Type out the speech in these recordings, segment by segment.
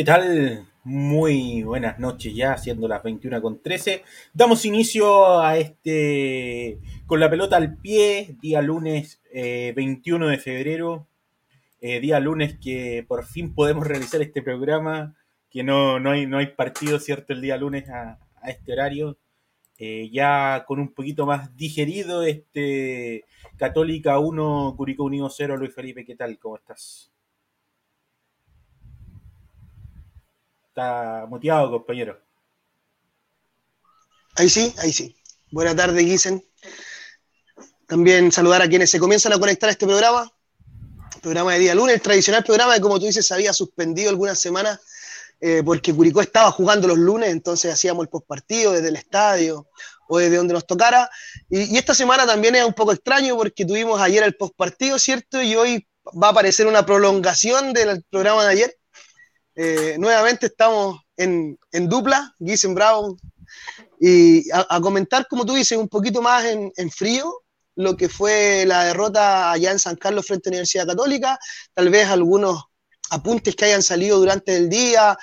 ¿Qué tal? Muy buenas noches ya, siendo las 21 con 13. Damos inicio a este con la pelota al pie, día lunes 21 de febrero, eh, día lunes que por fin podemos realizar este programa, que no, no, hay, no hay partido, ¿cierto? El día lunes a, a este horario, eh, ya con un poquito más digerido, este Católica 1, Curicó Unido 0, Luis Felipe, ¿qué tal? ¿Cómo estás? Está muteado, compañero. Ahí sí, ahí sí. Buenas tardes, Guisen. También saludar a quienes se comienzan a conectar a este programa. Programa de día lunes, el tradicional programa que, como tú dices, había suspendido algunas semanas eh, porque Curicó estaba jugando los lunes, entonces hacíamos el postpartido desde el estadio o desde donde nos tocara. Y, y, esta semana también es un poco extraño porque tuvimos ayer el postpartido, ¿cierto? Y hoy va a aparecer una prolongación del programa de ayer. Eh, nuevamente estamos en, en dupla, Giesen Brown, y a, comentar, como tú dices, un poquito más en, frío lo que fue la derrota allá en San Carlos frente a la Universidad Católica, tal vez algunos apuntes que hayan salido durante el día,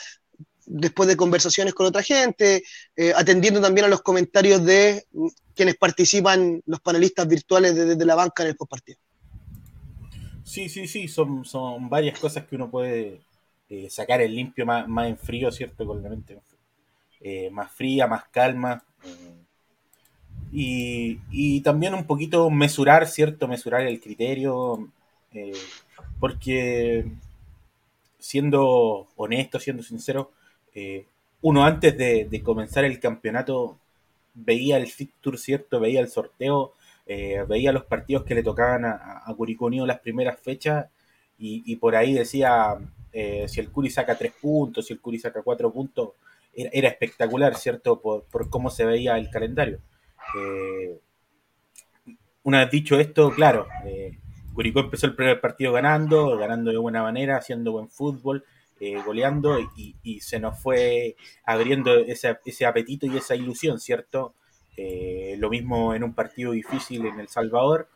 después de conversaciones con otra gente, eh, atendiendo también a los comentarios de quienes participan, los panelistas virtuales desde de, de la banca en el postpartido. Sí, sí, sí, son, son varias cosas que uno puede eh, sacar el limpio más, más, en frío, ¿cierto? Con la mente eh, más fría, más calma. Y, y, también un poquito mesurar, ¿cierto? Mesurar el criterio. Eh, porque siendo honesto, siendo sincero, uno antes de, comenzar el campeonato veía el fixture, ¿cierto? Veía el sorteo, veía los partidos que le tocaban a, a Curicó Unido las primeras fechas y por ahí decía, eh, si el Curi saca tres puntos, si el Curi saca cuatro puntos, era, espectacular, ¿cierto? Por, cómo se veía el calendario. Eh, una vez dicho esto, claro, eh, Curicó empezó el primer partido ganando, ganando de buena manera, haciendo buen fútbol, goleando, y, se nos fue abriendo ese, apetito y esa ilusión, ¿cierto? Lo mismo en un partido difícil en El Salvador,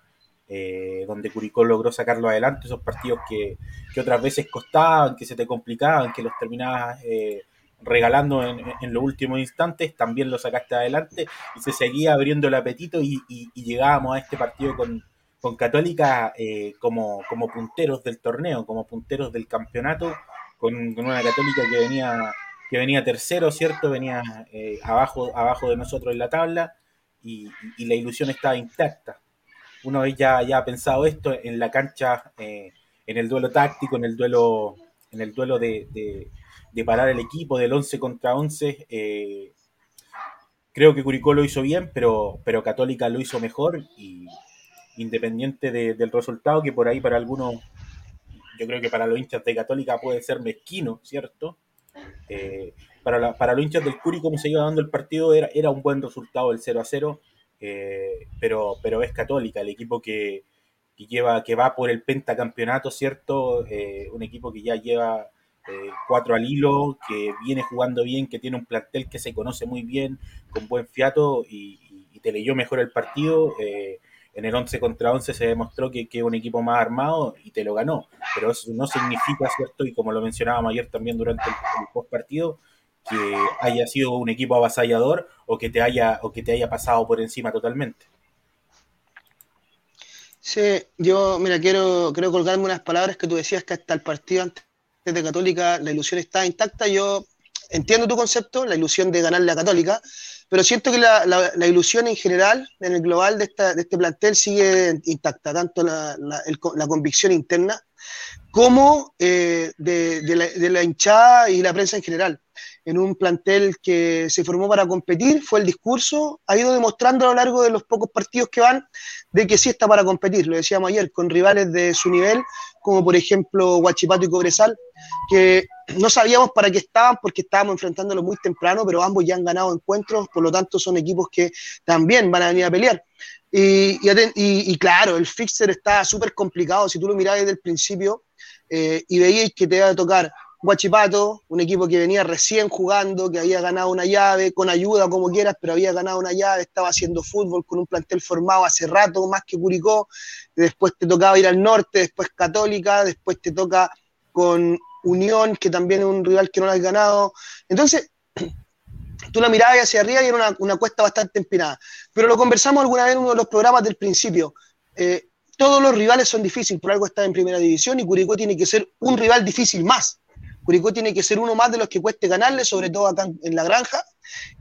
eh, donde Curicó logró sacarlo adelante, esos partidos que, que, otras veces costaban, que se te complicaban, que los terminabas eh, regalando en, en, los últimos instantes, también lo sacaste adelante y se seguía abriendo el apetito y, llegábamos a este partido con, con Católica eh, como, como punteros del torneo, como punteros del campeonato, con, con una Católica que venía que venía tercero, ¿cierto? Venía eh, abajo, abajo de nosotros en la tabla y, y la ilusión estaba intacta vez ya, ha pensado esto en la cancha, eh, en el duelo táctico, en el duelo, en el duelo de, de, parar el equipo del 11 contra 11, eh, creo que Curicó lo hizo bien, pero, pero Católica lo hizo mejor y independiente de, del resultado, que por ahí para algunos, yo creo que para los hinchas de Católica puede ser mezquino, ¿cierto? Eh, para, para los hinchas del Curi, como se iba dando el partido, era, era un buen resultado el 0 a 0 eh, pero, pero es católica, el equipo que, que, lleva, que va por el pentacampeonato, ¿cierto? Eh, un equipo que ya lleva eh, cuatro al hilo, que viene jugando bien, que tiene un plantel que se conoce muy bien, con buen fiato y, te leyó mejor el partido. Eh, en el 11 contra 11 se demostró que, es un equipo más armado y te lo ganó, pero eso no significa, ¿cierto? Y como lo mencionábamos ayer también durante el, el post partido, que haya sido un equipo avasallador o que te haya o que te haya pasado por encima totalmente. Sí, yo mira quiero quiero colgarme unas palabras que tú decías que hasta el partido antes de Católica la ilusión está intacta. Yo entiendo tu concepto, la ilusión de ganarle a Católica, pero siento que la, la, la, ilusión en general, en el global de, esta, de este plantel, sigue intacta, tanto la, la convicción interna como eh, de, la, hinchada y la prensa en general. En un plantel que se formó para competir, fue el discurso, ha ido demostrando a lo largo de los pocos partidos que van de que sí está para competir, lo decíamos ayer, con rivales de su nivel, como por ejemplo Huachipato y Cobresal, que no sabíamos para qué estaban porque estábamos enfrentándolos muy temprano, pero ambos ya han ganado encuentros, por lo tanto son equipos que también van a venir a pelear. Y, claro, el fixer está súper complicado. Si tú lo mirás desde el principio eh, y veíais que te iba a tocar Guachipato, un equipo que venía recién jugando, que había ganado una llave, con ayuda como quieras, pero había ganado una llave, estaba haciendo fútbol con un plantel formado hace rato, más que Curicó. Después te tocaba ir al norte, después Católica, después te toca con Unión, que también es un rival que no lo has ganado. Entonces, tú la mirabas hacia arriba y era una, cuesta bastante empinada. Pero lo conversamos alguna vez en uno de los programas del principio. Eh, todos los rivales son difíciles, por algo está en primera división y Curicó tiene que ser un rival difícil más. Curicó tiene que ser uno más de los que cueste ganarle, sobre todo acá en la granja,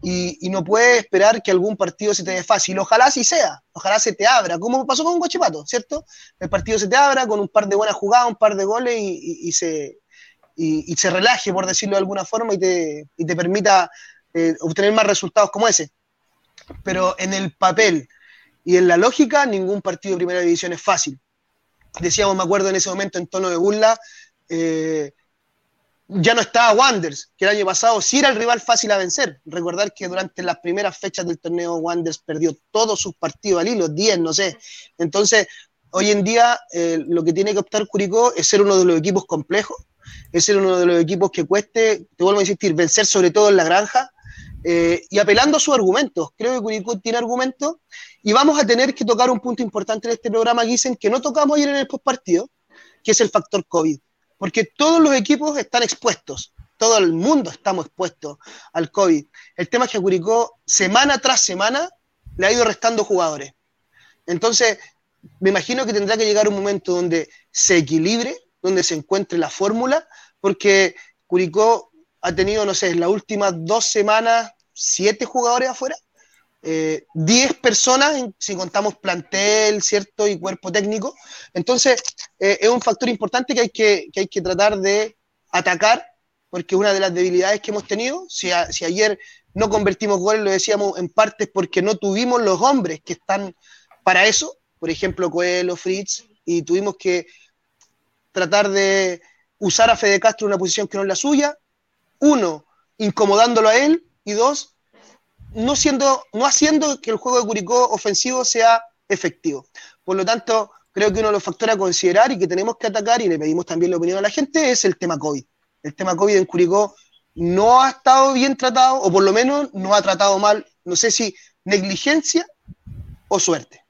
y, no puede esperar que algún partido se te dé fácil. Ojalá así sea, ojalá se te abra, como pasó con Guachipato, ¿cierto? El partido se te abra con un par de buenas jugadas, un par de goles y, se, y, se relaje, por decirlo de alguna forma, y te, te permita eh, obtener más resultados como ese. Pero en el papel y en la lógica, ningún partido de primera división es fácil. Decíamos, me acuerdo en ese momento en tono de burla, eh, ya no estaba Wanders, que el año pasado sí era el rival fácil a vencer. Recordar que durante las primeras fechas del torneo Wanders perdió todos sus partidos al hilo, 10, no sé. Entonces, hoy en día eh, lo que tiene que optar Curicó es ser uno de los equipos complejos, es ser uno de los equipos que cueste, te vuelvo a insistir, vencer sobre todo en la granja eh, y apelando a sus argumentos. Creo que Curicó tiene argumentos y vamos a tener que tocar un punto importante en este programa, dicen que no tocamos ayer en el postpartido, que es el factor COVID porque todos los equipos están expuestos, todo el mundo estamos expuestos al COVID. El tema es que Curicó, semana tras semana, le ha ido restando jugadores. Entonces, me imagino que tendrá que llegar un momento donde se equilibre, donde se encuentre la fórmula, porque Curicó ha tenido, no sé, en las últimas dos semanas, siete jugadores afuera. 10 eh, personas, si contamos plantel, ¿cierto? Y cuerpo técnico. Entonces, eh, es un factor importante que hay que, hay que tratar de atacar, porque una de las debilidades que hemos tenido. Si, si ayer no convertimos goles, lo decíamos en parte porque no tuvimos los hombres que están para eso, por ejemplo, Coelho, Fritz, y tuvimos que tratar de usar a Fede Castro en una posición que no es la suya. Uno, incomodándolo a él, y dos, no, siendo, no haciendo que el juego de Curicó ofensivo sea efectivo. Por lo tanto, creo que uno de los factores a considerar y que tenemos que atacar, y le pedimos también la opinión a la gente, es el tema COVID. El tema COVID en Curicó no ha estado bien tratado, o por lo menos no ha tratado mal, no sé si negligencia o suerte.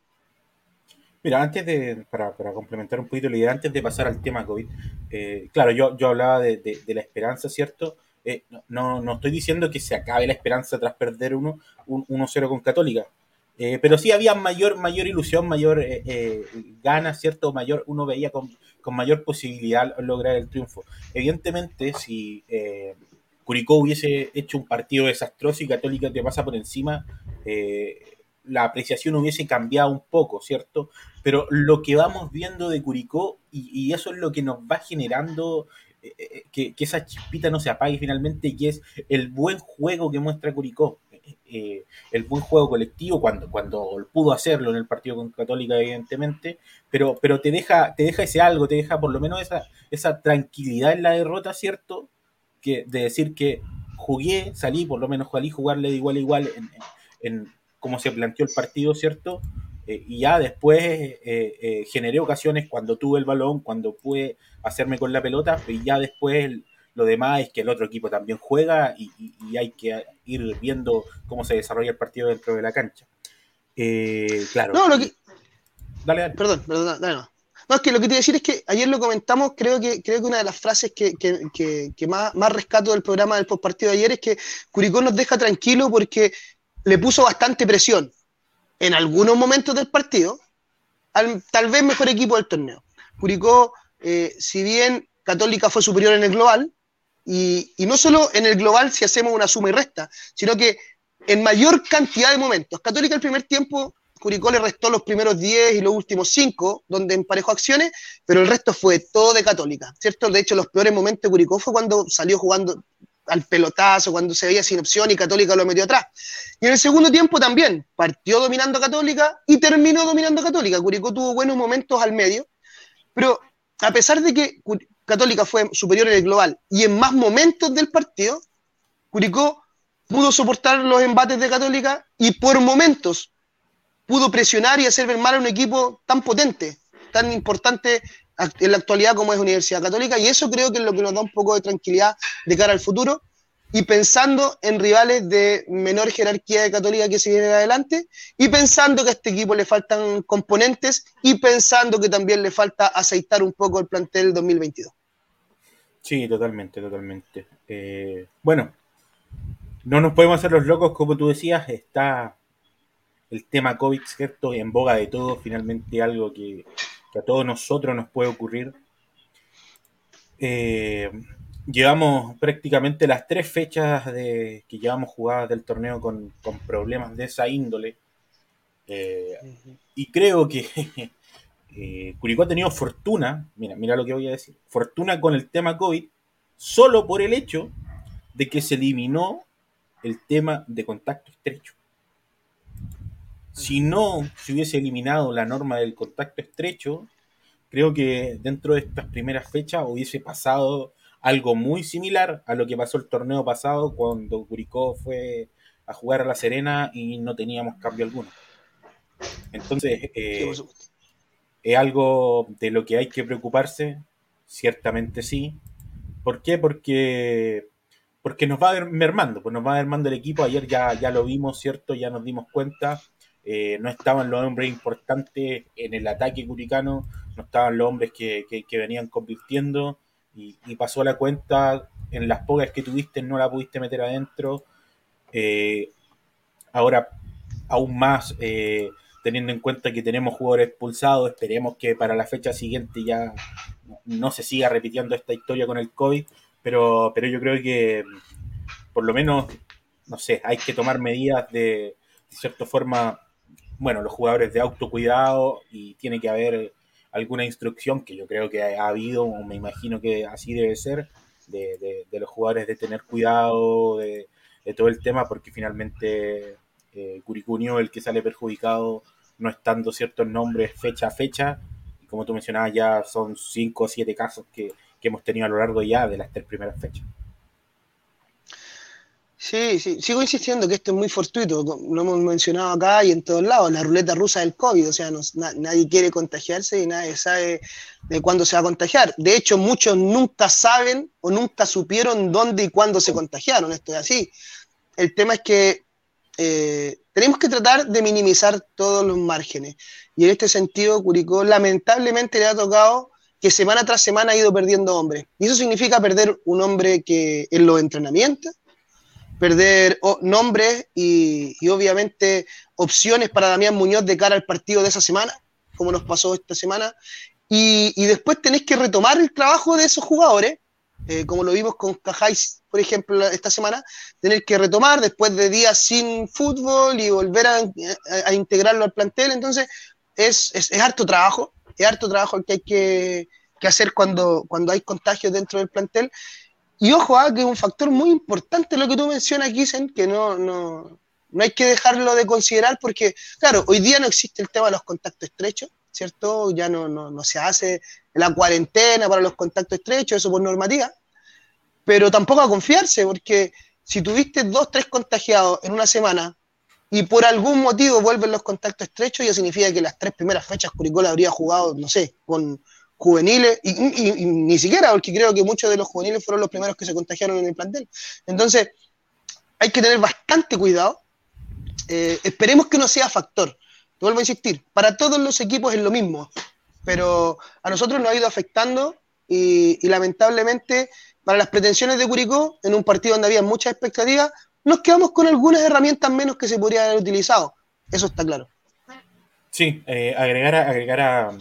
Mira, antes de, para, complementar un poquito la idea, antes de pasar al tema COVID, eh, claro, yo, yo hablaba de, de la esperanza, ¿cierto? Eh, no, no estoy diciendo que se acabe la esperanza tras perder 1-0 con Católica, eh, pero sí había mayor, mayor ilusión, mayor eh, gana, ¿cierto? Mayor, uno veía con, mayor posibilidad lograr el triunfo. Evidentemente, si Curicó hubiese hecho un partido desastroso y Católica te pasa por encima, la apreciación hubiese cambiado un poco, ¿cierto? Pero lo que vamos viendo de Curicó, y eso es lo que nos va generando eh, eh, que, esa chispita no se apague finalmente y que es el buen juego que muestra Curicó. Eh, el buen juego colectivo cuando, cuando pudo hacerlo en el partido con Católica, evidentemente, pero, pero te, deja, te deja ese algo, te deja por lo menos esa, esa tranquilidad en la derrota, ¿cierto? Que, de decir que jugué, salí, por lo menos salí jugarle de igual a igual en, en, cómo se planteó el partido, ¿cierto? y ya después generé ocasiones cuando tuve el balón, cuando pude hacerme con la pelota, y ya después lo demás es que el otro equipo también juega y, hay que ir viendo cómo se desarrolla el partido dentro de la cancha. Eh, claro. No, lo que... Dale, dale. Perdón, perdón, dale, no. No, es que lo que te iba a decir es que ayer lo comentamos, creo que, creo que una de las frases que, más, más, rescato del programa del postpartido de ayer es que Curicó nos deja tranquilo porque le puso bastante presión en algunos momentos del partido al tal vez mejor equipo del torneo. Curicó eh, si bien Católica fue superior en el global, y, no solo en el global si hacemos una suma y resta, sino que en mayor cantidad de momentos. Católica el primer tiempo, Curicó le restó los primeros 10 y los últimos 5, donde emparejó acciones, pero el resto fue todo de Católica, ¿cierto? De hecho, los peores momentos de Curicó fue cuando salió jugando al pelotazo, cuando se veía sin opción y Católica lo metió atrás. Y en el segundo tiempo también, partió dominando Católica y terminó dominando Católica. Curicó tuvo buenos momentos al medio, pero a pesar de que Católica fue superior en el global y en más momentos del partido, Curicó pudo soportar los embates de Católica y por momentos pudo presionar y hacer ver mal a un equipo tan potente, tan importante en la actualidad como es Universidad Católica, y eso creo que es lo que nos da un poco de tranquilidad de cara al futuro, y pensando en rivales de menor jerarquía de Católica que se vienen adelante, y pensando que a este equipo le faltan componentes, y pensando que también le falta aceitar un poco el plantel 2022. Sí, totalmente, totalmente. Eh, bueno, no nos podemos hacer los locos, como tú decías, está el tema COVID, ¿cierto? En boga de todos, finalmente algo que, a todos nosotros nos puede ocurrir. Eh, llevamos prácticamente las tres fechas de, que llevamos jugadas del torneo con, problemas de esa índole. Eh, y creo que eh, Curicó ha tenido fortuna, mira, mira lo que voy a decir, fortuna con el tema COVID, solo por el hecho de que se eliminó el tema de contacto estrecho. Si no se hubiese eliminado la norma del contacto estrecho, creo que dentro de estas primeras fechas hubiese pasado algo muy similar a lo que pasó el torneo pasado cuando Curicó fue a jugar a La Serena y no teníamos cambio alguno. Entonces, eh, ¿es algo de lo que hay que preocuparse? Ciertamente sí. ¿Por qué? Porque, porque nos va mermando, pues nos va mermando el equipo. Ayer ya, ya lo vimos, ¿cierto? Ya nos dimos cuenta. Eh, no estaban los hombres importantes en el ataque curicano, no estaban los hombres que, que venían convirtiendo y, pasó la cuenta, en las pocas que tuviste no la pudiste meter adentro. Eh, ahora, aún más, eh, teniendo en cuenta que tenemos jugadores expulsados, esperemos que para la fecha siguiente ya no se siga repitiendo esta historia con el COVID, pero, pero yo creo que por lo menos, no sé, hay que tomar medidas de cierta forma, bueno, los jugadores de autocuidado y tiene que haber alguna instrucción que yo creo que ha, habido, o me imagino que así debe ser, de, los jugadores de tener cuidado de, todo el tema, porque finalmente eh, Curicunio, el que sale perjudicado, no estando ciertos nombres fecha a fecha, y como tú mencionabas, ya son cinco o siete casos que, que hemos tenido a lo largo ya de las tres primeras fechas. Sí, sí, sigo insistiendo que esto es muy fortuito, lo hemos mencionado acá y en todos lados, la ruleta rusa del COVID, o sea, nadie quiere contagiarse y nadie sabe de cuándo se va a contagiar. De hecho, muchos nunca saben o nunca supieron dónde y cuándo se contagiaron, esto es así. El tema es que eh, tenemos que tratar de minimizar todos los márgenes y en este sentido Curicó lamentablemente le ha tocado que semana tras semana ha ido perdiendo hombres. Y eso significa perder un hombre que en los entrenamientos perder nombres y, obviamente opciones para Damián Muñoz de cara al partido de esa semana, como nos pasó esta semana, y, después tenés que retomar el trabajo de esos jugadores, eh, como lo vimos con Cajáis, por ejemplo, esta semana, tener que retomar después de días sin fútbol y volver a, integrarlo al plantel, entonces es, es, harto trabajo, es harto trabajo el que hay que, que hacer cuando, cuando hay contagios dentro del plantel y ojo, ah, que es un factor muy importante lo que tú mencionas, Kisen, que no, no, no hay que dejarlo de considerar porque, claro, hoy día no existe el tema de los contactos estrechos, ¿cierto? Ya no, no, no se hace la cuarentena para los contactos estrechos, eso por normativa, pero tampoco a confiarse, porque si tuviste dos, tres contagiados en una semana y por algún motivo vuelven los contactos estrechos, ya significa que las tres primeras fechas Curicó habría jugado, no sé, con juveniles, y, ni siquiera, porque creo que muchos de los juveniles fueron los primeros que se contagiaron en el plantel. Entonces, hay que tener bastante cuidado. Eh, esperemos que no sea factor. Vuelvo a insistir, para todos los equipos es lo mismo, pero a nosotros nos ha ido afectando y, lamentablemente para las pretensiones de Curicó, en un partido donde había muchas expectativas, nos quedamos con algunas herramientas menos que se podrían haber utilizado. Eso está claro. Sí, eh, agregar, agregar a,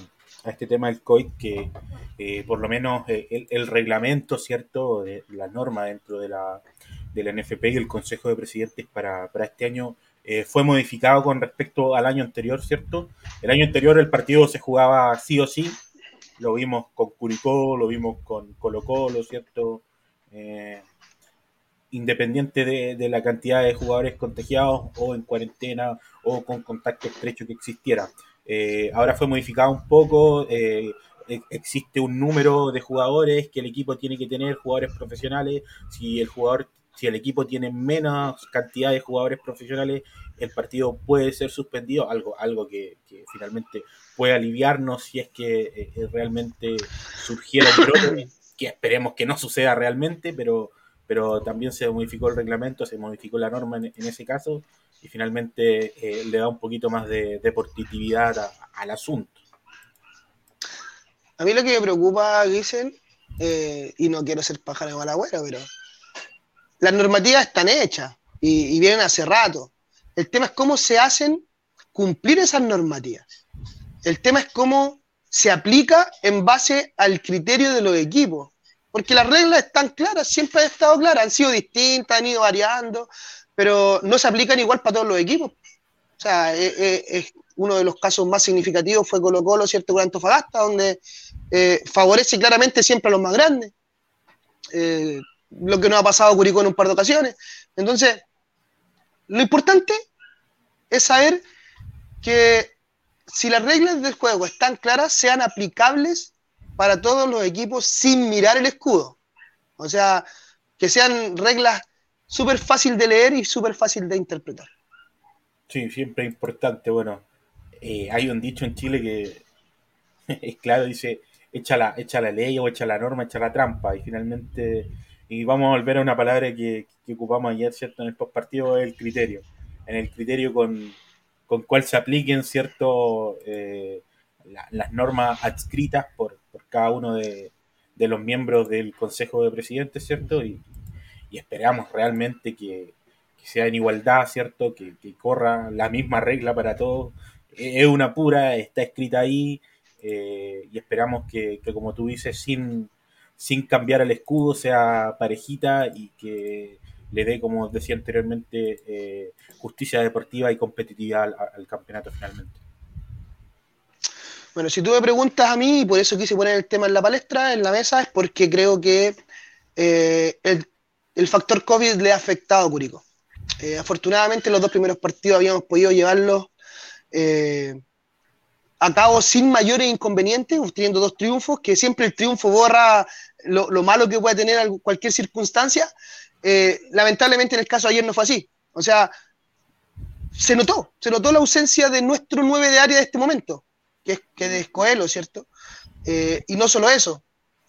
este tema del COIT, que eh, por lo menos eh, el, reglamento, ¿cierto?, la norma dentro de la, de NFP y el Consejo de Presidentes para, este año eh, fue modificado con respecto al año anterior, ¿cierto? El año anterior el partido se jugaba sí o sí, lo vimos con Curicó, lo vimos con Colo Colo, ¿cierto? independiente de, de, la cantidad de jugadores contagiados o en cuarentena o con contacto estrecho que existiera. Eh, ahora fue modificado un poco. Eh, e, existe un número de jugadores que el equipo tiene que tener, jugadores profesionales. Si el jugador, si el equipo tiene menos cantidad de jugadores profesionales, el partido puede ser suspendido, algo, algo que, finalmente puede aliviarnos si es que eh, realmente surgiera un brote, que esperemos que no suceda realmente, pero, pero también se modificó el reglamento, se modificó la norma en ese caso y finalmente eh, le da un poquito más de deportividad al asunto. A mí lo que me preocupa, Giselle, eh, y no quiero ser pájaro de malagüero, pero las normativas están hechas y, y vienen hace rato. El tema es cómo se hacen cumplir esas normativas. El tema es cómo se aplica en base al criterio de los equipos. Porque las reglas están claras, siempre han estado claras, han sido distintas, han ido variando, pero no se aplican igual para todos los equipos. O sea, es, e, es uno de los casos más significativos fue Colo Colo, ¿cierto? Con Antofagasta, donde eh, favorece claramente siempre a los más grandes. Eh, lo que nos ha pasado a Curicó en un par de ocasiones. Entonces, lo importante es saber que si las reglas del juego están claras, sean aplicables para todos los equipos sin mirar el escudo. O sea, que sean reglas súper fácil de leer y súper fácil de interpretar. Sí, siempre importante. Bueno, eh, hay un dicho en Chile que es claro, dice, echa la, echa la ley o echa la norma, echa la trampa. Y finalmente, y vamos a volver a una palabra que, ocupamos ayer, ¿cierto? En el postpartido, el criterio. En el criterio con, con cuál se apliquen, ¿cierto? Eh, las normas adscritas por, por cada uno de, de, los miembros del Consejo de Presidentes, ¿cierto? Y, y esperamos realmente que, sea en igualdad, ¿cierto? Que, que corra la misma regla para todos es una pura, está escrita ahí eh, y esperamos que, como tú dices, sin, sin cambiar el escudo, sea parejita y que le dé, como decía anteriormente, eh, justicia deportiva y competitividad al, campeonato finalmente. Bueno, si tú me preguntas a mí, y por eso quise poner el tema en la palestra, en la mesa, es porque creo que eh, el, el, factor COVID le ha afectado a Curicó. afortunadamente, los dos primeros partidos habíamos podido llevarlos eh, a cabo sin mayores inconvenientes, teniendo dos triunfos, que siempre el triunfo borra lo, malo que puede tener cualquier circunstancia. Eh, lamentablemente en el caso de ayer no fue así. O sea, se notó, se notó la ausencia de nuestro 9 de área de este momento, que es, que es Coelho, ¿cierto? Eh, y no solo eso,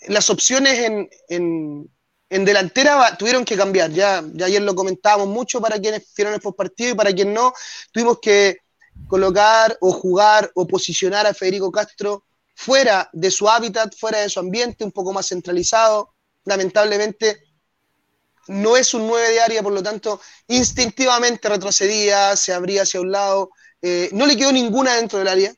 las opciones en, en, en delantera tuvieron que cambiar. Ya, ya ayer lo comentábamos mucho para quienes vieron el partido y para quienes no, tuvimos que colocar o jugar o posicionar a Federico Castro fuera de su hábitat, fuera de su ambiente, un poco más centralizado. Lamentablemente no es un 9 de área, por lo tanto, instintivamente retrocedía, se abría hacia un lado. Eh, no le quedó ninguna dentro del área,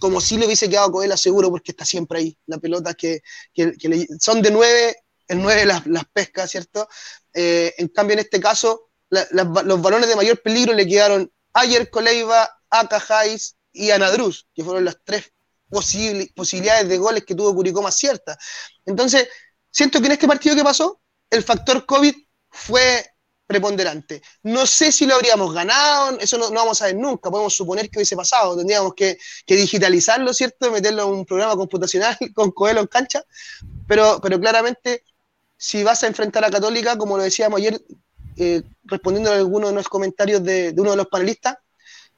como si le hubiese quedado a Coelho seguro, porque está siempre ahí. La pelota que, que son de 9, el 9 las, las pesca, ¿cierto? Eh, en cambio, en este caso, la, los balones de mayor peligro le quedaron Ayer Coleiva, Aka Jais y Anadruz, que fueron las tres posibilidades de goles que tuvo Curicó más ciertas. Entonces, siento que en este partido que pasó, el factor COVID fue preponderante. No sé si lo habríamos ganado, eso no, vamos a ver nunca, podemos suponer que hubiese pasado, tendríamos que, digitalizarlo, ¿cierto? Meterlo en un programa computacional con Coelho en cancha, pero, pero claramente si vas a enfrentar a Católica, como lo decíamos ayer, eh, respondiendo a algunos de los comentarios de, uno de los panelistas,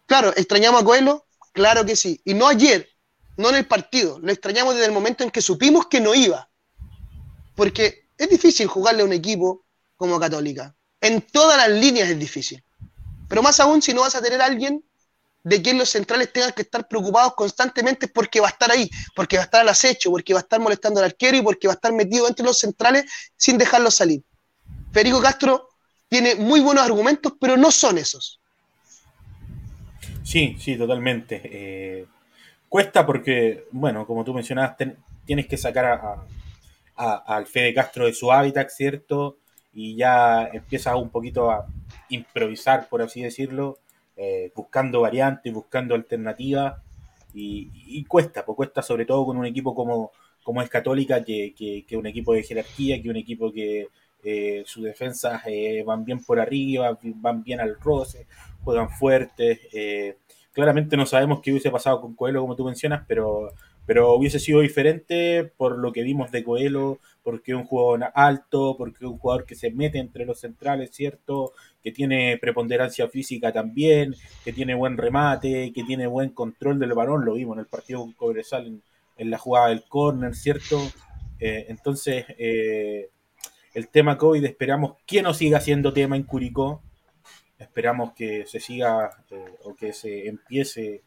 claro, extrañamos a Coelho, claro que sí, y no ayer, no en el partido, lo extrañamos desde el momento en que supimos que no iba, porque es difícil jugarle a un equipo como Católica, en todas las líneas es difícil, pero más aún si no vas a tener alguien de quien los centrales tengan que estar preocupados constantemente porque va a estar ahí, porque va a estar al acecho, porque va a estar molestando al arquero y porque va a estar metido entre los centrales sin dejarlos salir. Federico Castro tiene muy buenos argumentos, pero no son esos. Sí, sí, totalmente. Eh, cuesta porque, bueno, como tú mencionabas, tienes que sacar a, al Fede Castro de su hábitat, ¿cierto? Y ya empiezas un poquito a improvisar, por así decirlo, eh, buscando variantes, buscando alternativas. Y, cuesta, pues cuesta sobre todo con un equipo como, como es Católica, que, que, un equipo de jerarquía, que un equipo que, eh, sus defensas eh, van bien por arriba, van bien al roce, juegan fuertes. Claramente no sabemos qué hubiese pasado con Coelho, como tú mencionas, pero, pero hubiese sido diferente por lo que vimos de Coelho, porque es un jugador alto, porque es un jugador que se mete entre los centrales, ¿cierto? Que tiene preponderancia física también, que tiene buen remate, que tiene buen control del balón, lo vimos en el partido con Cobresal en, la jugada del córner, ¿cierto? entonces, el tema COVID esperamos que no siga siendo tema en Curicó. Esperamos que se siga eh, o que se empiece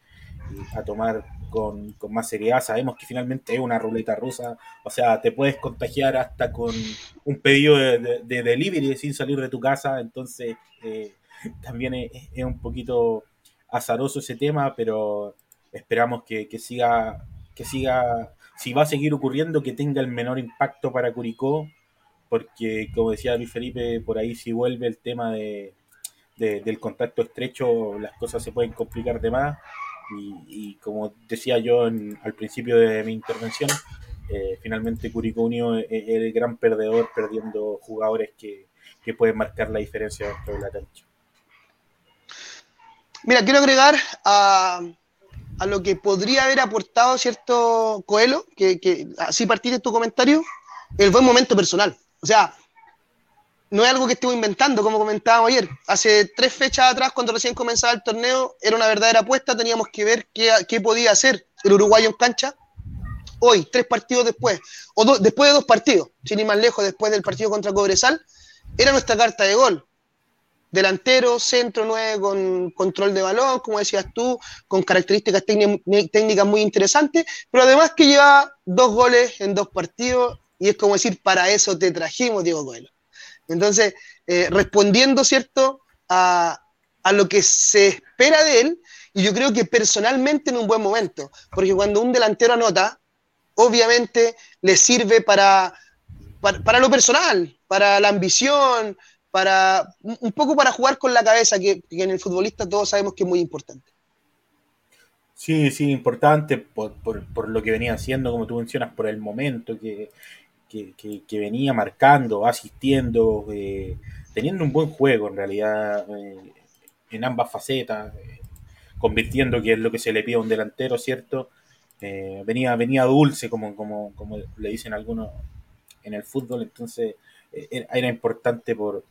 a tomar con, más seriedad. Sabemos que finalmente es una ruleta rusa, o sea, te puedes contagiar hasta con un pedido de, delivery sin salir de tu casa, entonces eh, también es, un poquito azaroso ese tema, pero esperamos que, siga, que siga, si va a seguir ocurriendo, que tenga el menor impacto para Curicó, porque como decía Luis Felipe, por ahí si vuelve el tema de, del contacto estrecho, las cosas se pueden complicar de más y, como decía yo al principio de mi intervención, eh, finalmente Curicó Unido es, el gran perdedor perdiendo jugadores que, pueden marcar la diferencia dentro de la cancha. Mira, quiero agregar a, lo que podría haber aportado cierto Coelho, que, que así partiste tu comentario, el buen momento personal. O sea, no es algo que estuve inventando, como comentábamos ayer. Hace tres fechas atrás, cuando recién comenzaba el torneo, era una verdadera apuesta, teníamos que ver qué, podía hacer el uruguayo en cancha. Hoy, tres partidos después, o después de dos partidos, sin ir más lejos, después del partido contra Cobresal, era nuestra carta de gol. Delantero, centro nueve con control de balón, como decías tú, con características técnicas muy interesantes, pero además que lleva dos goles en dos partidos, y es como decir, para eso te trajimos, Diego Coelho. Entonces, eh, respondiendo, ¿cierto?, a, lo que se espera de él, y yo creo que personalmente en un buen momento, porque cuando un delantero anota, obviamente le sirve para, para, lo personal, para la ambición, para un poco para jugar con la cabeza, que, en el futbolista todos sabemos que es muy importante. Sí, sí, importante por, por, lo que venía haciendo, como tú mencionas, por el momento que, que, venía marcando, asistiendo, eh, teniendo un buen juego en realidad eh, en ambas facetas, eh, convirtiendo que es lo que se le pide a un delantero, ¿cierto? venía, venía dulce, como, como, como le dicen algunos en el fútbol, entonces era importante por,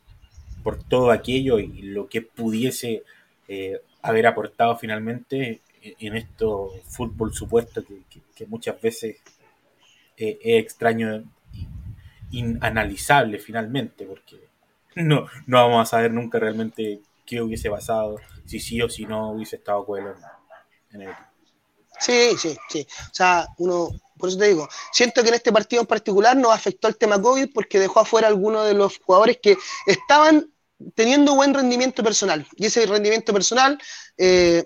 por todo aquello y lo que pudiese haber aportado finalmente en esto fútbol supuesto que, que muchas veces es extraño inanalizable finalmente, porque no, no vamos a saber nunca realmente qué hubiese pasado, si sí o si no hubiese estado Coelho en, el. Sí, sí, sí. O sea, uno, por eso te digo, siento que en este partido en particular nos afectó el tema COVID porque dejó afuera algunos de los jugadores que estaban teniendo buen rendimiento personal. Y ese rendimiento personal, eh,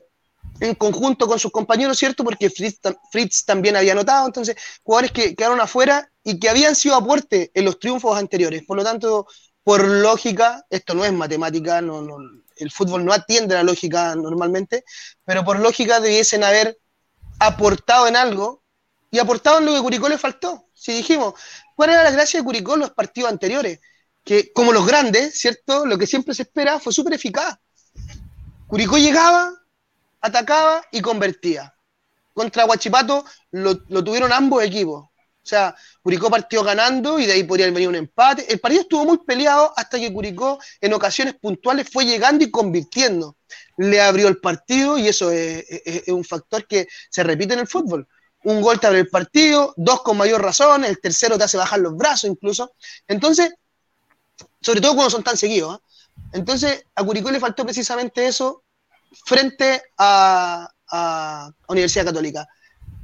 en conjunto con sus compañeros, ¿cierto? Porque Fritz, también había notado, entonces, jugadores que quedaron afuera y que habían sido aporte en los triunfos anteriores. Por lo tanto, por lógica, esto no es matemática, no, el fútbol no atiende a la lógica normalmente, pero por lógica debiesen haber aportado en algo y aportado en lo que Curicó le faltó. Si dijimos, ¿cuál era la gracia de Curicó en los partidos anteriores? Que como los grandes, ¿cierto? Lo que siempre se espera fue súper eficaz. Curicó llegaba, atacaba y convertía. Contra Guachipato lo, lo tuvieron ambos equipos. O sea, Curicó partió ganando y de ahí podría venir un empate. El partido estuvo muy peleado hasta que Curicó en ocasiones puntuales fue llegando y convirtiendo. Le abrió el partido y eso es, un factor que se repite en el fútbol. Un gol te abre el partido, dos con mayor razón, el tercero te hace bajar los brazos incluso. Entonces, sobre todo cuando son tan seguidos. ¿eh? Entonces, a Curicó le faltó precisamente eso frente a, Universidad Católica.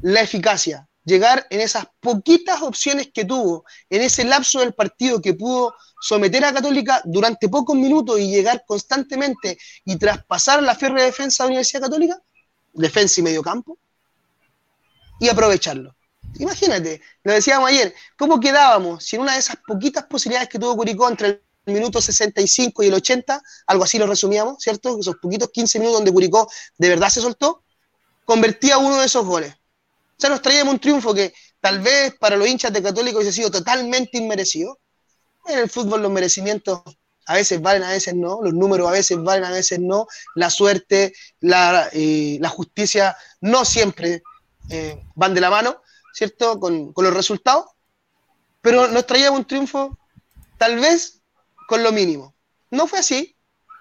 La eficacia, llegar en esas poquitas opciones que tuvo, en ese lapso del partido que pudo someter a Católica durante pocos minutos y llegar constantemente y traspasar la férrea defensa de la Universidad Católica, defensa y medio campo, y aprovecharlo. Imagínate, lo decíamos ayer, ¿cómo quedábamos si en una de esas poquitas posibilidades que tuvo Curicó entre el minuto 65 y el 80, algo así lo resumíamos, ¿cierto? Esos poquitos 15 minutos donde Curicó de verdad se soltó, convertía uno de esos goles sea, nos traíamos un triunfo que tal vez para los hinchas de Católico hubiese sido totalmente inmerecido. En el fútbol los merecimientos a veces valen, a veces no, los números a veces valen, a veces no, la suerte, la, eh, justicia no siempre eh, van de la mano, ¿cierto? Con, los resultados, pero nos traíamos un triunfo tal vez con lo mínimo. No fue así,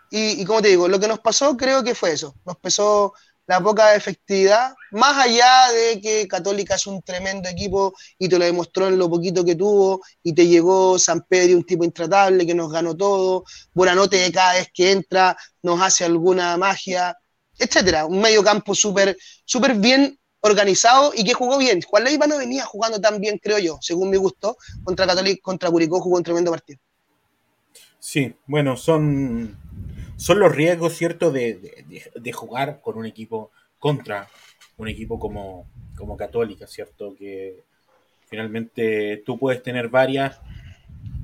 y, como te digo, lo que nos pasó creo que fue eso. Nos pesó la poca efectividad, más allá de que Católica es un tremendo equipo y te lo demostró en lo poquito que tuvo, y te llegó San Pedro, un tipo intratable que nos ganó todo, Buenanote cada vez que entra nos hace alguna magia, etcétera. Un medio campo súper súper bien organizado y que jugó bien. Juan Leiva no venía jugando tan bien, creo yo, según mi gusto. Contra Católica, contra Curicó jugó un tremendo partido. Sí, bueno, son, son los riesgos, ¿cierto?, de, de, jugar con un equipo contra un equipo como, como Católica, ¿cierto? Que finalmente tú puedes tener varias,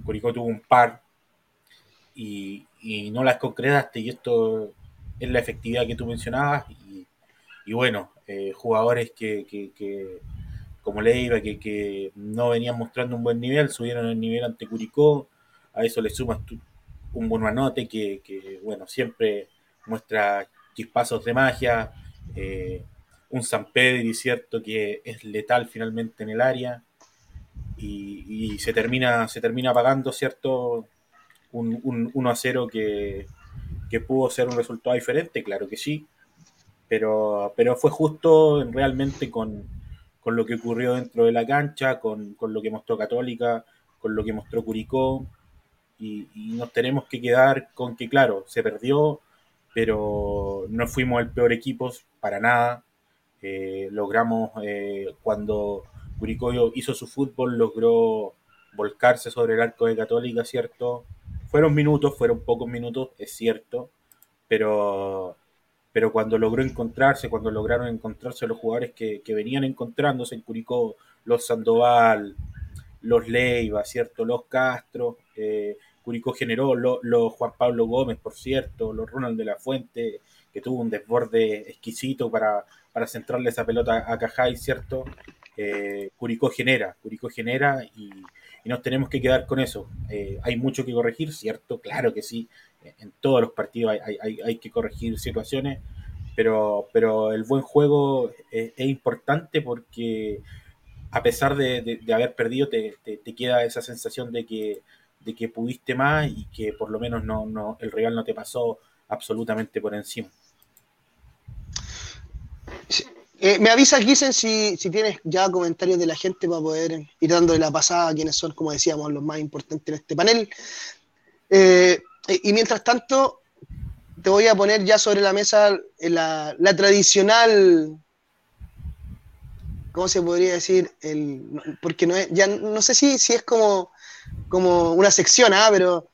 Curicó tuvo un par y, y no las concretaste y esto es la efectividad que tú mencionabas y, y bueno, eh, jugadores que, que, como Leiva, que, que no venían mostrando un buen nivel, subieron el nivel ante Curicó, a eso le sumas un buen manote que, que, bueno, siempre muestra chispazos de magia, eh, un San Pedro, cierto, que es letal finalmente en el área, y, se termina se termina pagando, cierto, un, un 1 a 0 que, que pudo ser un resultado diferente, claro que sí, pero, pero fue justo realmente con, lo que ocurrió dentro de la cancha, con, lo que mostró Católica, con lo que mostró Curicó, y, nos tenemos que quedar con que, claro, se perdió, pero no fuimos el peor equipo para nada. Eh, logramos, eh, cuando Curicó hizo su fútbol, logró volcarse sobre el arco de Católica, ¿cierto? Fueron minutos, fueron pocos minutos, es cierto, pero pero cuando logró encontrarse, cuando lograron encontrarse los jugadores que, venían encontrándose en Curicó, los Sandoval, los Leiva, ¿cierto? Los Castro, eh, Curicó generó, los Juan Pablo Gómez, por cierto, los Ronald de la Fuente, que tuvo un desborde exquisito para, para centrarle esa pelota a Cajay, ¿cierto? Eh, Curicó genera, Curicó genera y, nos tenemos que quedar con eso. Eh, hay mucho que corregir, ¿cierto? Claro que sí, en todos los partidos hay, que corregir situaciones, pero, pero el buen juego es, importante porque a pesar de, haber perdido, te, queda esa sensación de que, de que pudiste más y que por lo menos no, no, el Real no te pasó absolutamente por encima. Eh, me avisa Gisen si, si tienes ya comentarios de la gente para poder ir dándole la pasada a quienes son, como decíamos, los más importantes en este panel. Eh, y mientras tanto, te voy a poner ya sobre la mesa la, tradicional, ¿cómo se podría decir? El, porque no es, ya no sé si, si es como, como una sección, ¿ah? pero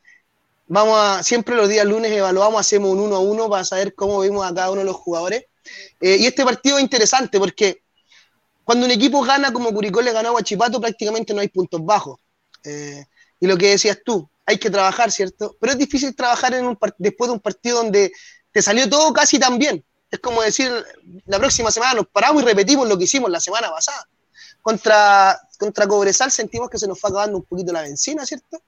vamos a, siempre los días lunes evaluamos, hacemos un uno a uno para saber cómo vimos a cada uno de los jugadores. Eh, y este partido es interesante porque cuando un equipo gana como Curicó le ganó a Guachipato, prácticamente no hay puntos bajos. Eh, y lo que decías tú, hay que trabajar, ¿cierto? Pero es difícil trabajar en un después de un partido donde te salió todo casi tan bien. Es como decir, la próxima semana nos paramos y repetimos lo que hicimos la semana pasada. Contra, contra Cobresal sentimos que se nos fue acabando un poquito la benzina, ¿cierto?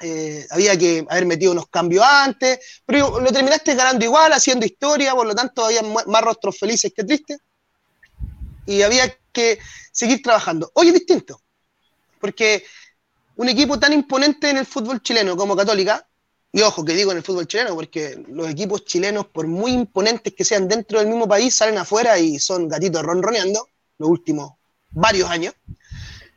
Eh, había que haber metido unos cambios antes, pero lo terminaste ganando igual, haciendo historia, por lo tanto había más rostros felices que tristes. Y había que seguir trabajando. Hoy es distinto, porque un equipo tan imponente en el fútbol chileno como Católica, y ojo que digo en el fútbol chileno, porque los equipos chilenos, por muy imponentes que sean dentro del mismo país, salen afuera y son gatitos ronroneando los últimos varios años.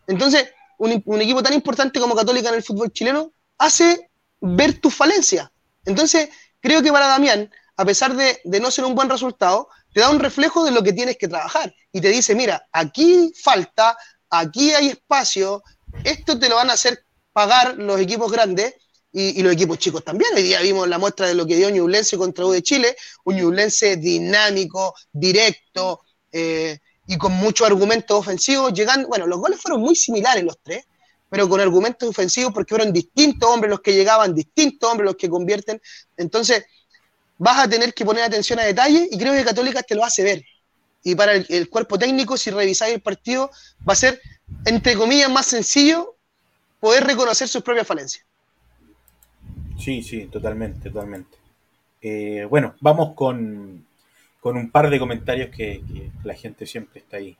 Entonces, un, equipo tan importante como Católica en el fútbol chileno hace ver tu falencia. Entonces, creo que para Damián, a pesar de, de no ser un buen resultado, te da un reflejo de lo que tienes que trabajar y te dice, mira, aquí falta, aquí hay espacio, esto te lo van a hacer pagar los equipos grandes y, los equipos chicos también. Hoy día vimos la muestra de lo que dio Ñublense contra U de Chile, un Ñublense dinámico, directo eh, y con muchos argumentos ofensivos, llegando, bueno, los goles fueron muy similares los tres, pero con argumentos ofensivos porque fueron distintos hombres los que llegaban, distintos hombres los que convierten. Entonces, vas a tener que poner atención a detalles y creo que Católica te lo hace ver. Y para el, cuerpo técnico, si revisáis el partido, va a ser entre comillas, más sencillo poder reconocer sus propias falencias. Sí, sí, totalmente, totalmente. Eh, bueno, vamos con, un par de comentarios que, la gente siempre está ahí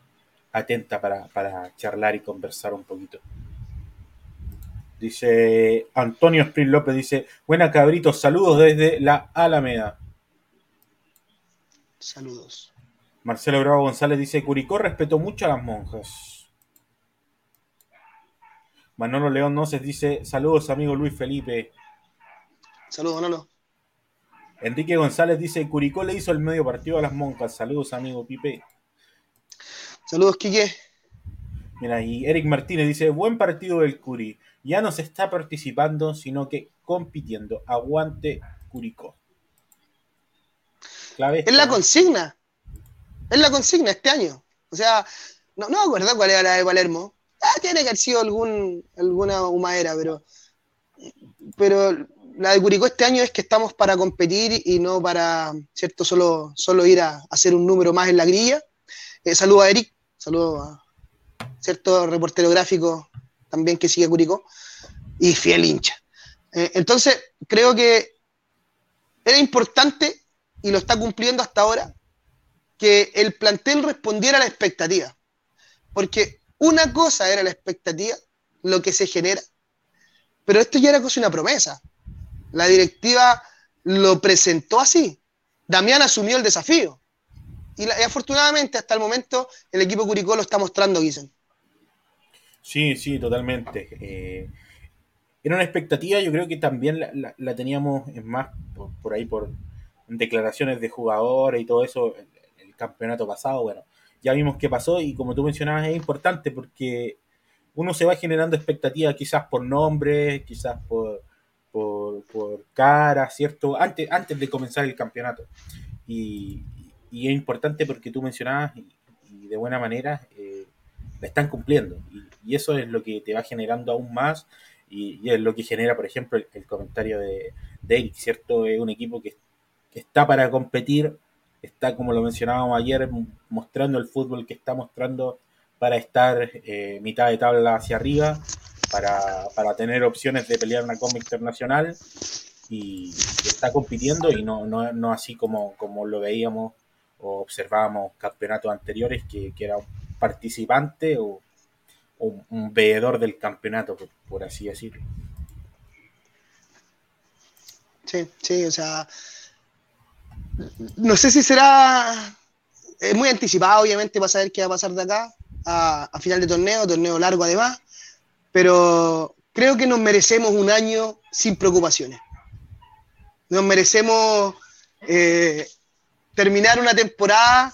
atenta para, charlar y conversar un poquito. Dice Antonio Spring López, dice, buena cabritos, saludos desde la Alameda. Saludos. Marcelo Bravo González dice, Curicó respetó mucho a las monjas. Manolo León Noces dice, saludos amigo Luis Felipe. Saludos Manolo. Enrique González dice, Curicó le hizo el medio partido a las monjas. Saludos, amigo Pipe. Saludos, Quique. Mira, y Eric Martínez dice, buen partido del Curi. Ya no se está participando, sino que compitiendo. Aguante Curicó. es la consigna. Es la consigna este año. O sea, no, no me acuerdo cuál era la de Palermo. Ah, tiene que haber sido algún, alguna humadera, pero, pero la de Curicó este año es que estamos para competir y no para, ¿cierto? Solo, solo ir a, hacer un número más en la grilla. Eh, saludo a Eric, saludo a cierto reportero gráfico también que sigue Curicó y fiel hincha. Eh, entonces, creo que era importante y lo está cumpliendo hasta ahora que el plantel respondiera a la expectativa. Porque una cosa era la expectativa, lo que se genera, pero esto ya era casi una promesa. La directiva lo presentó así. Damián asumió el desafío. Y, afortunadamente hasta el momento el equipo Curicó lo está mostrando, Guisen. Sí, sí, totalmente. Eh, era una expectativa, yo creo que también la, teníamos, es más, por, ahí por declaraciones de jugadores y todo eso, el campeonato pasado, bueno, ya vimos qué pasó y como tú mencionabas es importante porque uno se va generando expectativas quizás por nombre, quizás por, por, cara, ¿cierto? Antes, antes de comenzar el campeonato. Y, es importante porque tú mencionabas y, de buena manera eh, la están cumpliendo. Y, eso es lo que te va generando aún más y, es lo que genera, por ejemplo, el, comentario de, de ¿cierto? Es un equipo que, que está para competir está, como lo mencionábamos ayer, mostrando el fútbol que está mostrando para estar eh, mitad de tabla hacia arriba, para, tener opciones de pelear una Copa Internacional y, está compitiendo y no, no, así como, como lo veíamos o observábamos campeonatos anteriores que, era un participante o, un, veedor del campeonato, por así decirlo. Sí, sí, o sea, no sé si será. Es muy anticipado, obviamente, para saber qué va a pasar de acá a, final de torneo, torneo largo además, pero creo que nos merecemos un año sin preocupaciones. Nos merecemos eh, terminar una temporada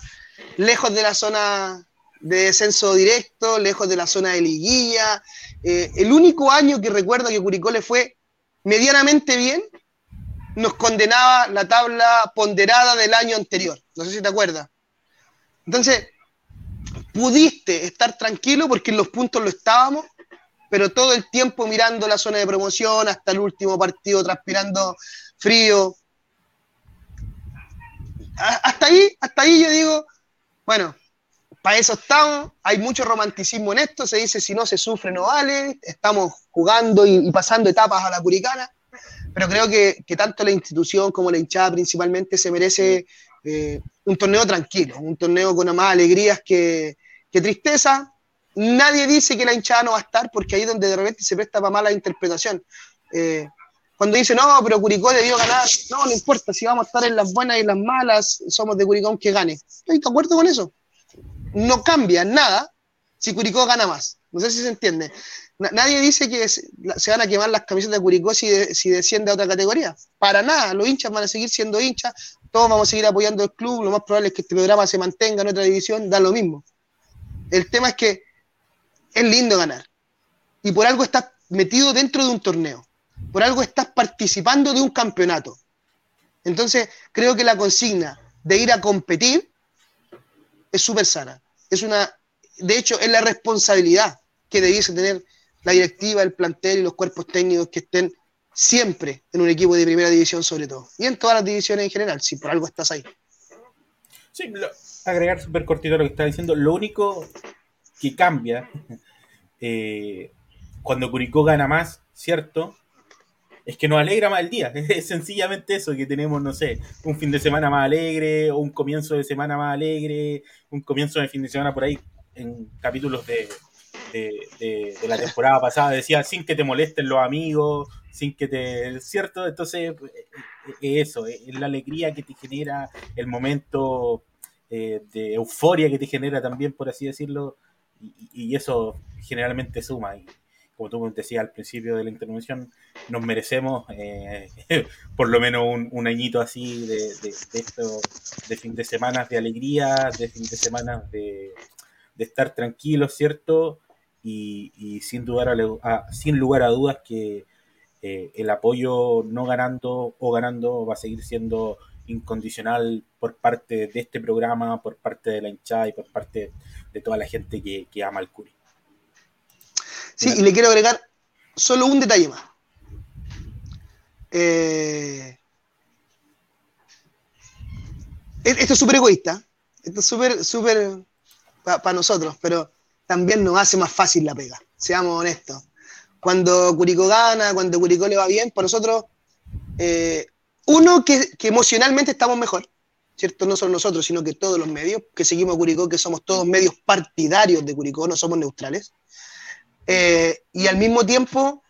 lejos de la zona de descenso directo, lejos de la zona de liguilla. Eh, el único año que recuerdo que Curicó le fue medianamente bien nos condenaba la tabla ponderada del año anterior. No sé si te acuerdas. Entonces, pudiste estar tranquilo porque en los puntos lo estábamos, pero todo el tiempo mirando la zona de promoción hasta el último partido, transpirando frío. Hasta ahí, hasta ahí yo digo, bueno, para eso estamos, hay mucho romanticismo en esto, se dice si no se sufre no vale, estamos jugando y, pasando etapas a la curicana pero creo que, tanto la institución como la hinchada principalmente se merece eh, un torneo tranquilo, un torneo con más alegrías que, tristeza. Nadie dice que la hinchada no va a estar porque ahí es donde de repente se presta para mala interpretación. Eh, cuando dice, no, pero Curicó debió ganar, no, no importa, si vamos a estar en las buenas y en las malas, somos de Curicó que gane. Estoy de acuerdo con eso. No cambia nada si Curicó gana más. No sé si se entiende nadie dice que se van a quemar las camisetas de Curicó si, desciende a otra categoría. Para nada, los hinchas van a seguir siendo hinchas, todos vamos a seguir apoyando el club, lo más probable es que este programa se mantenga en otra división, da lo mismo. El tema es que es lindo ganar. Y por algo estás metido dentro de un torneo. Por algo estás participando de un campeonato. Entonces, creo que la consigna de ir a competir es súper sana. Es una, de hecho, es la responsabilidad que debiese tener la directiva, el plantel y los cuerpos técnicos que estén siempre en un equipo de primera división sobre todo. Y en todas las divisiones en general, si por algo estás ahí. Sí, agregar súper cortito lo que está diciendo. Lo único que cambia eh, cuando Curicó gana más, ¿cierto? Es que nos alegra más el día. Es sencillamente eso, que tenemos, no sé, un fin de semana más alegre, o un comienzo de semana más alegre, un comienzo de fin de semana por ahí en capítulos de, de, la temporada pasada, decía sin que te molesten los amigos, sin que te... ¿Cierto? Entonces, eh, eh, eso, es la alegría que te genera, el momento de euforia que te genera también, por así decirlo, y, eso generalmente suma. Y como tú decías al principio de la intervención, nos merecemos eh, por lo menos un, añito así de, esto, de fin de semana de alegría, de fin de semana de, estar tranquilos, ¿cierto? Y, sin, dudar a, sin lugar a dudas que eh, el apoyo no ganando o ganando va a seguir siendo incondicional por parte de este programa, por parte de la hinchada y por parte de toda la gente que, que ama al Curi. Sí, y le quiero agregar solo un detalle más. Eh, esto es súper egoísta, esto es súper, súper para nosotros, pero también nos hace más fácil la pega, seamos honestos. Cuando Curicó gana, cuando Curicó le va bien, para nosotros, eh, uno, que, emocionalmente estamos mejor, ¿cierto? No solo nosotros, sino que todos los medios que seguimos a Curicó, que somos todos medios partidarios de Curicó, no somos neutrales. Eh, y al mismo tiempo,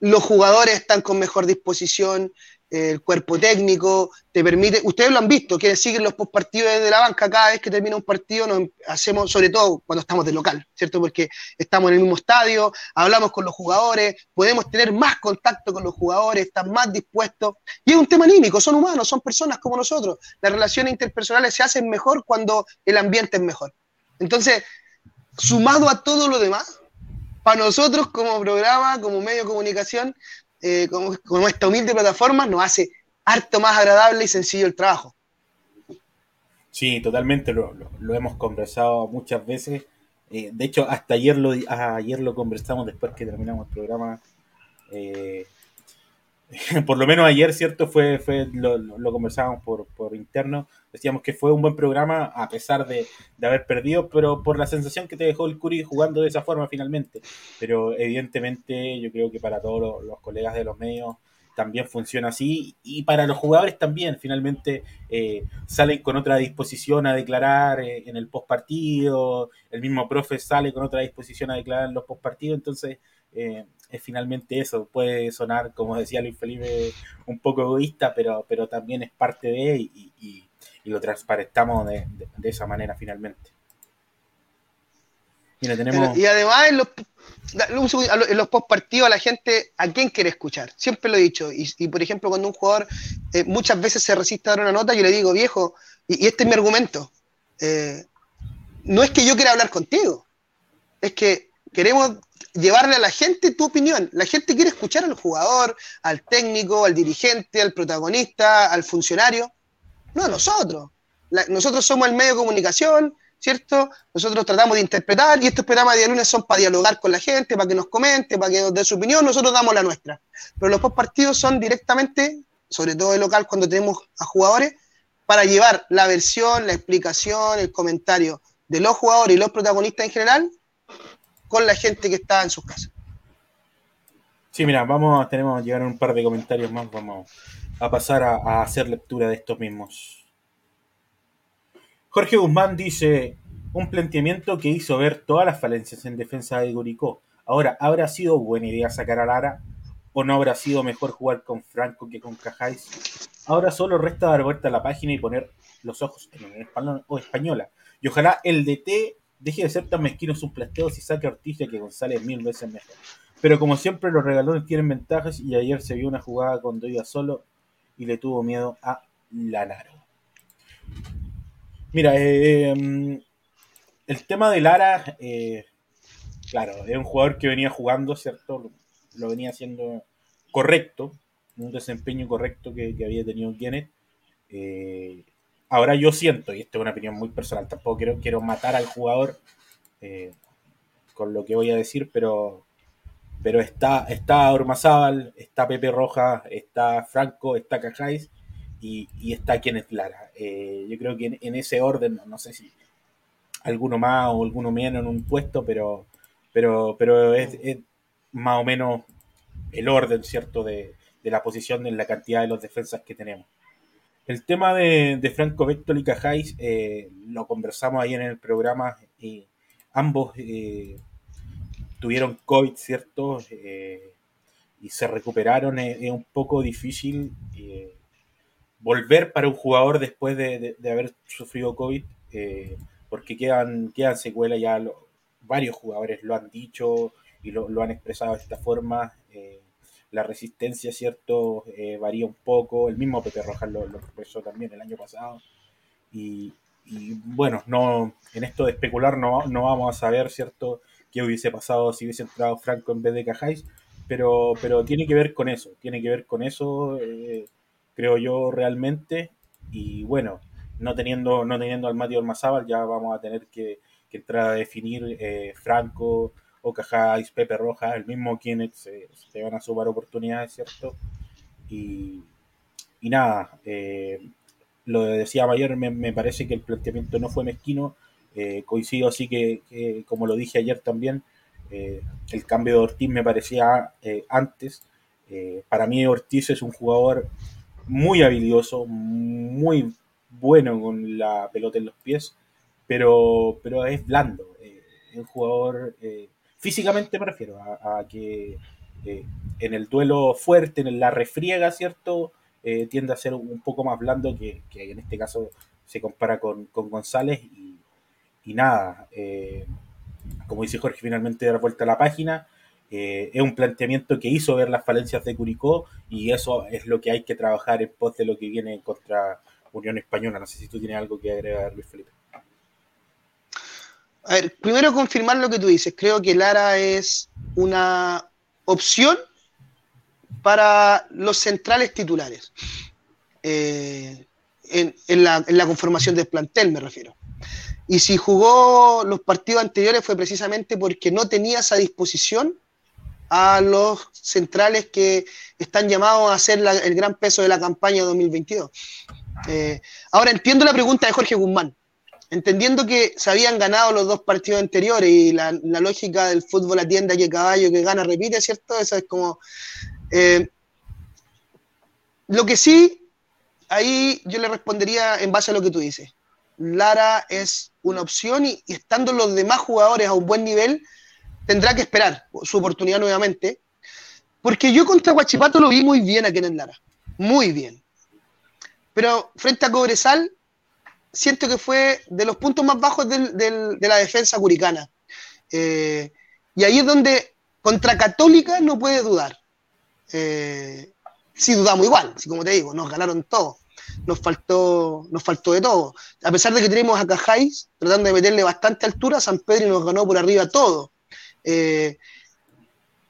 los jugadores están con mejor disposición, el cuerpo técnico, te permite, ustedes lo han visto, quienes siguen los postpartidos desde la banca, cada vez que termina un partido nos hacemos, sobre todo cuando estamos de local, ¿cierto? Porque estamos en el mismo estadio, hablamos con los jugadores, podemos tener más contacto con los jugadores, están más dispuestos, y es un tema anímico, son humanos, son personas como nosotros, las relaciones interpersonales se hacen mejor cuando el ambiente es mejor. Entonces, sumado a todo lo demás, para nosotros como programa, como medio de comunicación, eh, como, esta humilde plataforma, nos hace harto más agradable y sencillo el trabajo. Sí, totalmente, lo, hemos conversado muchas veces. Eh, de hecho, hasta ayer lo, ayer lo conversamos después que terminamos el programa. Eh, por lo menos ayer, ¿cierto? Fue, fue lo, lo conversábamos por, por, interno. Decíamos que fue un buen programa a pesar de, de, haber perdido, pero por la sensación que te dejó el Curi jugando de esa forma finalmente. Pero evidentemente yo creo que para todos los, colegas de los medios también funciona así y para los jugadores también finalmente eh, salen con otra disposición a declarar eh, en el post partido, el mismo profe sale con otra disposición a declarar en los post partidos, entonces eh, es finalmente eso. Puede sonar, como decía Luis Felipe, un poco egoísta, pero, pero también es parte de y, y, lo transparentamos de, esa manera finalmente. Mira, tenemos... y además en los, en los post partidos a la gente, ¿a quién quiere escuchar? Siempre lo he dicho. Y, por ejemplo, cuando un jugador eh, muchas veces se resiste a dar una nota, yo le digo, viejo, y, este es mi argumento. Eh, no es que yo quiera hablar contigo, es que queremos llevarle a la gente tu opinión. La gente quiere escuchar al jugador, al técnico, al dirigente, al protagonista, al funcionario. No a nosotros. nosotros somos el medio de comunicación, ¿cierto? Nosotros tratamos de interpretar y estos programas de lunes son para dialogar con la gente, para que nos comente, para que nos dé su opinión, nosotros damos la nuestra. Pero los post partidos son directamente, sobre todo de local cuando tenemos a jugadores, para llevar la versión, la explicación, el comentario de los jugadores y los protagonistas en general con la gente que está en sus casas. Sí, mira, vamos, tenemos que llegar a un par de comentarios más, vamos a pasar a, hacer lectura de estos mismos. Jorge Guzmán dice, un planteamiento que hizo ver todas las falencias en defensa de Guricó. Ahora, ¿habrá sido buena idea sacar a Lara? ¿O no habrá sido mejor jugar con Franco que con Cajáis? Ahora solo resta dar vuelta a la página y poner los ojos en español o española. Y ojalá el DT Deje de ser tan mezquino sus plasteos y saque a Ortiz que González mil veces mejor. Pero como siempre, los regalones tienen ventajas y ayer se vio una jugada cuando iba solo y le tuvo miedo a Lanaro. Mira, eh, em, el tema de Lara, eh, claro, es un jugador que venía jugando, ¿cierto? Lo, venía haciendo correcto, un desempeño correcto que, había tenido Kenneth. Eh, Ahora yo siento, y esto es una opinión muy personal, tampoco quiero, matar al jugador eh, con lo que voy a decir, pero, pero está, está está Pepe Roja, está Franco, está Cajáis y, está Kenneth Lara. Eh, yo creo que en, ese orden, no, sé si alguno más o alguno menos en un puesto, pero, pero, pero es, más o menos el orden, ¿cierto?, de, de la posición en la cantidad de los defensas que tenemos. El tema de, Franco Vector y Cajáis eh, lo conversamos ahí en el programa y ambos eh, tuvieron COVID, ¿cierto? Eh, y se recuperaron. Es, un poco difícil volver para un jugador después de, haber sufrido COVID, porque quedan, quedan secuelas ya. varios jugadores lo han dicho y lo, han expresado de esta forma. la resistencia, ¿cierto? varía un poco. El mismo Pepe Rojas lo, lo expresó también el año pasado. Y, y bueno, no, en esto de especular no, no vamos a saber, ¿cierto?, qué hubiese pasado si hubiese entrado Franco en vez de Cajáis, pero, pero tiene que ver con eso, tiene que ver con eso, eh, creo yo, realmente. Y bueno, no teniendo, no teniendo al Mati Ormazábal, ya vamos a tener que, entrar a definir eh, Franco o Cajáis, Pepe Roja, el mismo quienes se, van a sumar oportunidades, ¿cierto? Y, y nada, eh, lo decía ayer, me, parece que el planteamiento no fue mezquino. Eh, coincido así que, como lo dije ayer también, eh, el cambio de Ortiz me parecía eh, antes. para mí Ortiz es un jugador muy habilidoso, muy bueno con la pelota en los pies, pero, pero es blando. es un jugador, físicamente me refiero, a que en el duelo fuerte, en la refriega, ¿cierto? Eh, tiende a ser un poco más blando que, en este caso se compara con, González y, nada, eh, como dice Jorge, finalmente dar vuelta a la página. Eh, es un planteamiento que hizo ver las falencias de Curicó y eso es lo que hay que trabajar en pos de lo que viene contra Unión Española. No sé si tú tienes algo que agregar, Luis Felipe. A ver, primero confirmar lo que tú dices. Creo que Lara es una opción para los centrales titulares. Eh, en, la, conformación del plantel, me refiero. Y si jugó los partidos anteriores fue precisamente porque no tenía esa disposición a los centrales que están llamados a hacer el gran peso de la campaña 2022. Eh, ahora entiendo la pregunta de Jorge Guzmán. Entendiendo que se habían ganado los dos partidos anteriores y la, lógica del fútbol atiende a que caballo que gana repite, ¿cierto? Eso es como eh, lo que sí, ahí yo le respondería en base a lo que tú dices. Lara es una opción y, estando los demás jugadores a un buen nivel, tendrá que esperar su oportunidad nuevamente. Porque yo contra Guachipato lo vi muy bien aquí en Lara. Muy bien. Pero frente a Cobresal, siento que fue de los puntos más bajos de la defensa curicana. Eh, y ahí es donde contra Católica no puede dudar. Eh, sí dudamos igual, así como te digo, nos ganaron todo. Nos faltó, nos faltó de todo. A pesar de que tenemos a Cajáis tratando de meterle bastante altura, San Pedro nos ganó por arriba todo. Eh,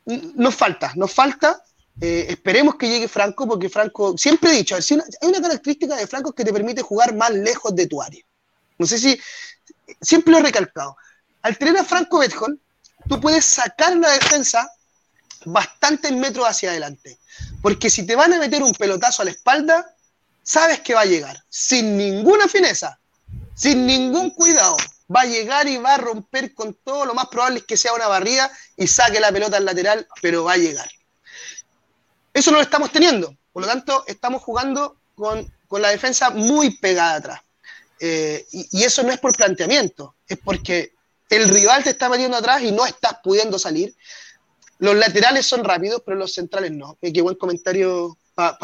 nos falta, nos falta. Eh, esperemos que llegue Franco, porque Franco, siempre he dicho, hay una característica de Franco que te permite jugar más lejos de tu área. No sé si, siempre lo he recalcado. Al tener a Franco Betjol, tú puedes sacar la defensa bastantes metros hacia adelante. Porque si te van a meter un pelotazo a la espalda, sabes que va a llegar, sin ninguna fineza, sin ningún cuidado. Va a llegar y va a romper con todo. Lo más probable es que sea una barrida y saque la pelota al lateral, pero va a llegar. Eso no lo estamos teniendo. Por lo tanto, estamos jugando con, la defensa muy pegada atrás. Eh, y, eso no es por planteamiento, es porque el rival te está metiendo atrás y no estás pudiendo salir. Los laterales son rápidos, pero los centrales no. qué buen comentario para,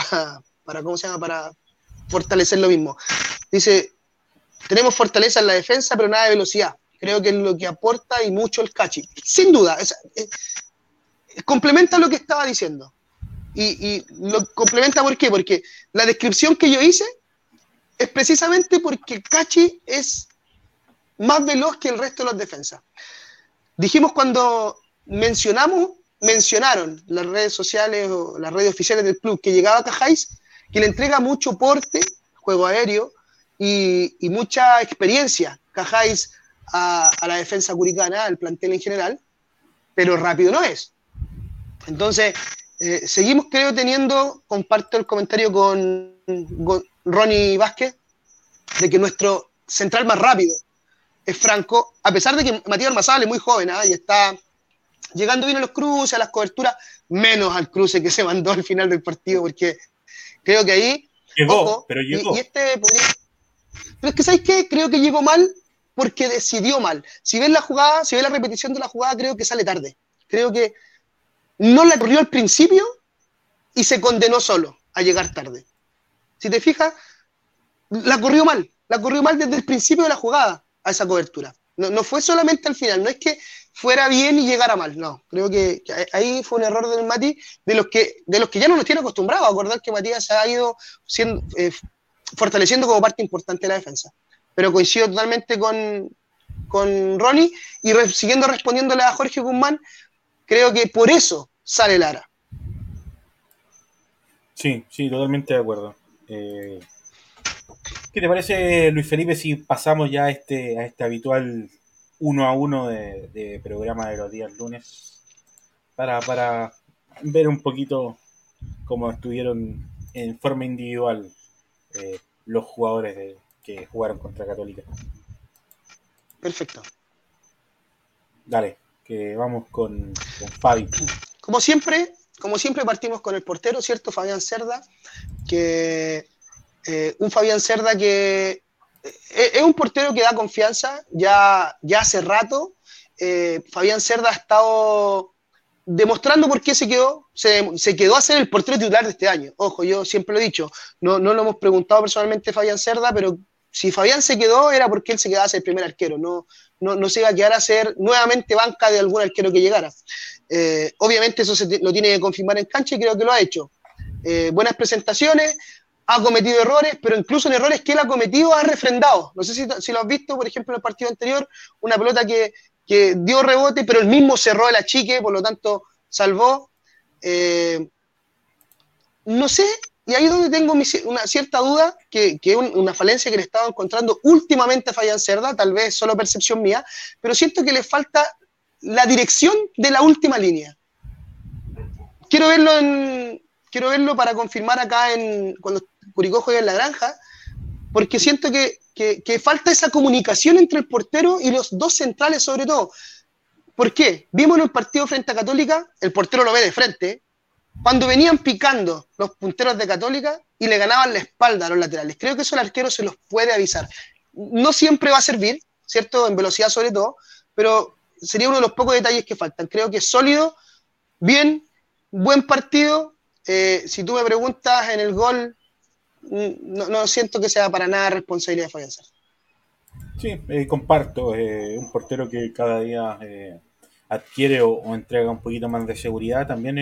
¿cómo se llama? Para fortalecer lo mismo. Dice, tenemos fortaleza en la defensa, pero nada de velocidad. Creo que es lo que aporta y mucho el Cachi. Sin duda, complementa lo que estaba diciendo. Y, lo complementa ¿por qué? Porque la descripción que yo hice es precisamente porque Cachi es más veloz que el resto de las defensas. Dijimos cuando mencionamos mencionaron las redes sociales o las redes oficiales del club que llegaba a Cajáis, que le entrega mucho porte, juego aéreo y, mucha experiencia Cajáis a, la defensa curicana, al plantel en general, pero rápido no es. Entonces, eh, seguimos creo teniendo, comparto el comentario con, Ronnie Vázquez, de que nuestro central más rápido es Franco, a pesar de que Matías Armazal es muy joven ¿ah? y está llegando bien a los cruces, a las coberturas, menos al cruce que se mandó al final del partido, porque creo que ahí. Llegó, pero llegó. Y, este Pero es que, ¿sabes qué? Creo que llegó mal porque decidió mal. Si ves la jugada, si ves la repetición de la jugada, creo que sale tarde. Creo que no la corrió al principio y se condenó solo a llegar tarde. Si te fijas, la corrió mal. La corrió mal desde el principio de la jugada a esa cobertura. No, fue solamente al final. No es que fuera bien y llegara mal. No, creo que, ahí fue un error del Mati, de los que, de los que ya no nos tiene acostumbrados acordar que Matías ha ido siendo, eh, fortaleciendo como parte importante de la defensa. Pero coincido totalmente con, con Ronnie y siguiendo respondiéndole a Jorge Guzmán, creo que por eso sale Lara. Sí, sí, totalmente de acuerdo. Eh, ¿Qué te parece, Luis Felipe, si pasamos ya a este, a este habitual uno a uno de, programa de los días lunes para, para ver un poquito cómo estuvieron en forma individual eh, los jugadores que jugaron contra Católica? Perfecto. Dale, que vamos con, con Fabi. Como siempre, como siempre partimos con el portero, ¿cierto? Fabián Cerda, que eh, un Fabián Cerda que eh, es un portero que da confianza ya, ya hace rato. Eh, Fabián Cerda ha estado demostrando por qué se quedó, se, quedó a ser el portero titular de este año. Ojo, yo siempre lo he dicho, no, no lo hemos preguntado personalmente a Fabián Cerda, pero si Fabián se quedó era porque él se quedaba a ser el primer arquero, no, no, se iba a quedar a ser nuevamente banca de algún arquero que llegara. Eh, obviamente eso se lo tiene que confirmar en cancha y creo que lo ha hecho. Eh, buenas presentaciones, ha cometido errores, pero incluso en errores que él ha cometido ha refrendado. No sé si, lo has visto, por ejemplo, en el partido anterior, una pelota que, dio rebote, pero él mismo cerró el achique, por lo tanto salvó. Eh, no sé y ahí es donde tengo una cierta duda, que es una falencia que le estaba encontrando últimamente a Fabián Cerda, tal vez solo percepción mía, pero siento que le falta la dirección de la última línea. Quiero verlo quiero verlo para confirmar acá en cuando Curicó juega en la granja, porque siento que, que, falta esa comunicación entre el portero y los dos centrales sobre todo. ¿Por qué? Vimos en el partido frente a Católica, el portero lo ve de frente, cuando venían picando los punteros de Católica y le ganaban la espalda a los laterales. Creo que eso el arquero se los puede avisar. No siempre va a servir, ¿cierto? En velocidad sobre todo, pero sería uno de los pocos detalles que faltan. Creo que es sólido, bien, buen partido. Eh, si tú me preguntas en el gol, mm, no, siento que sea para nada responsabilidad de fallecer. Sí, eh, comparto. Eh, un portero que cada día adquiere o, entrega un poquito más de seguridad. También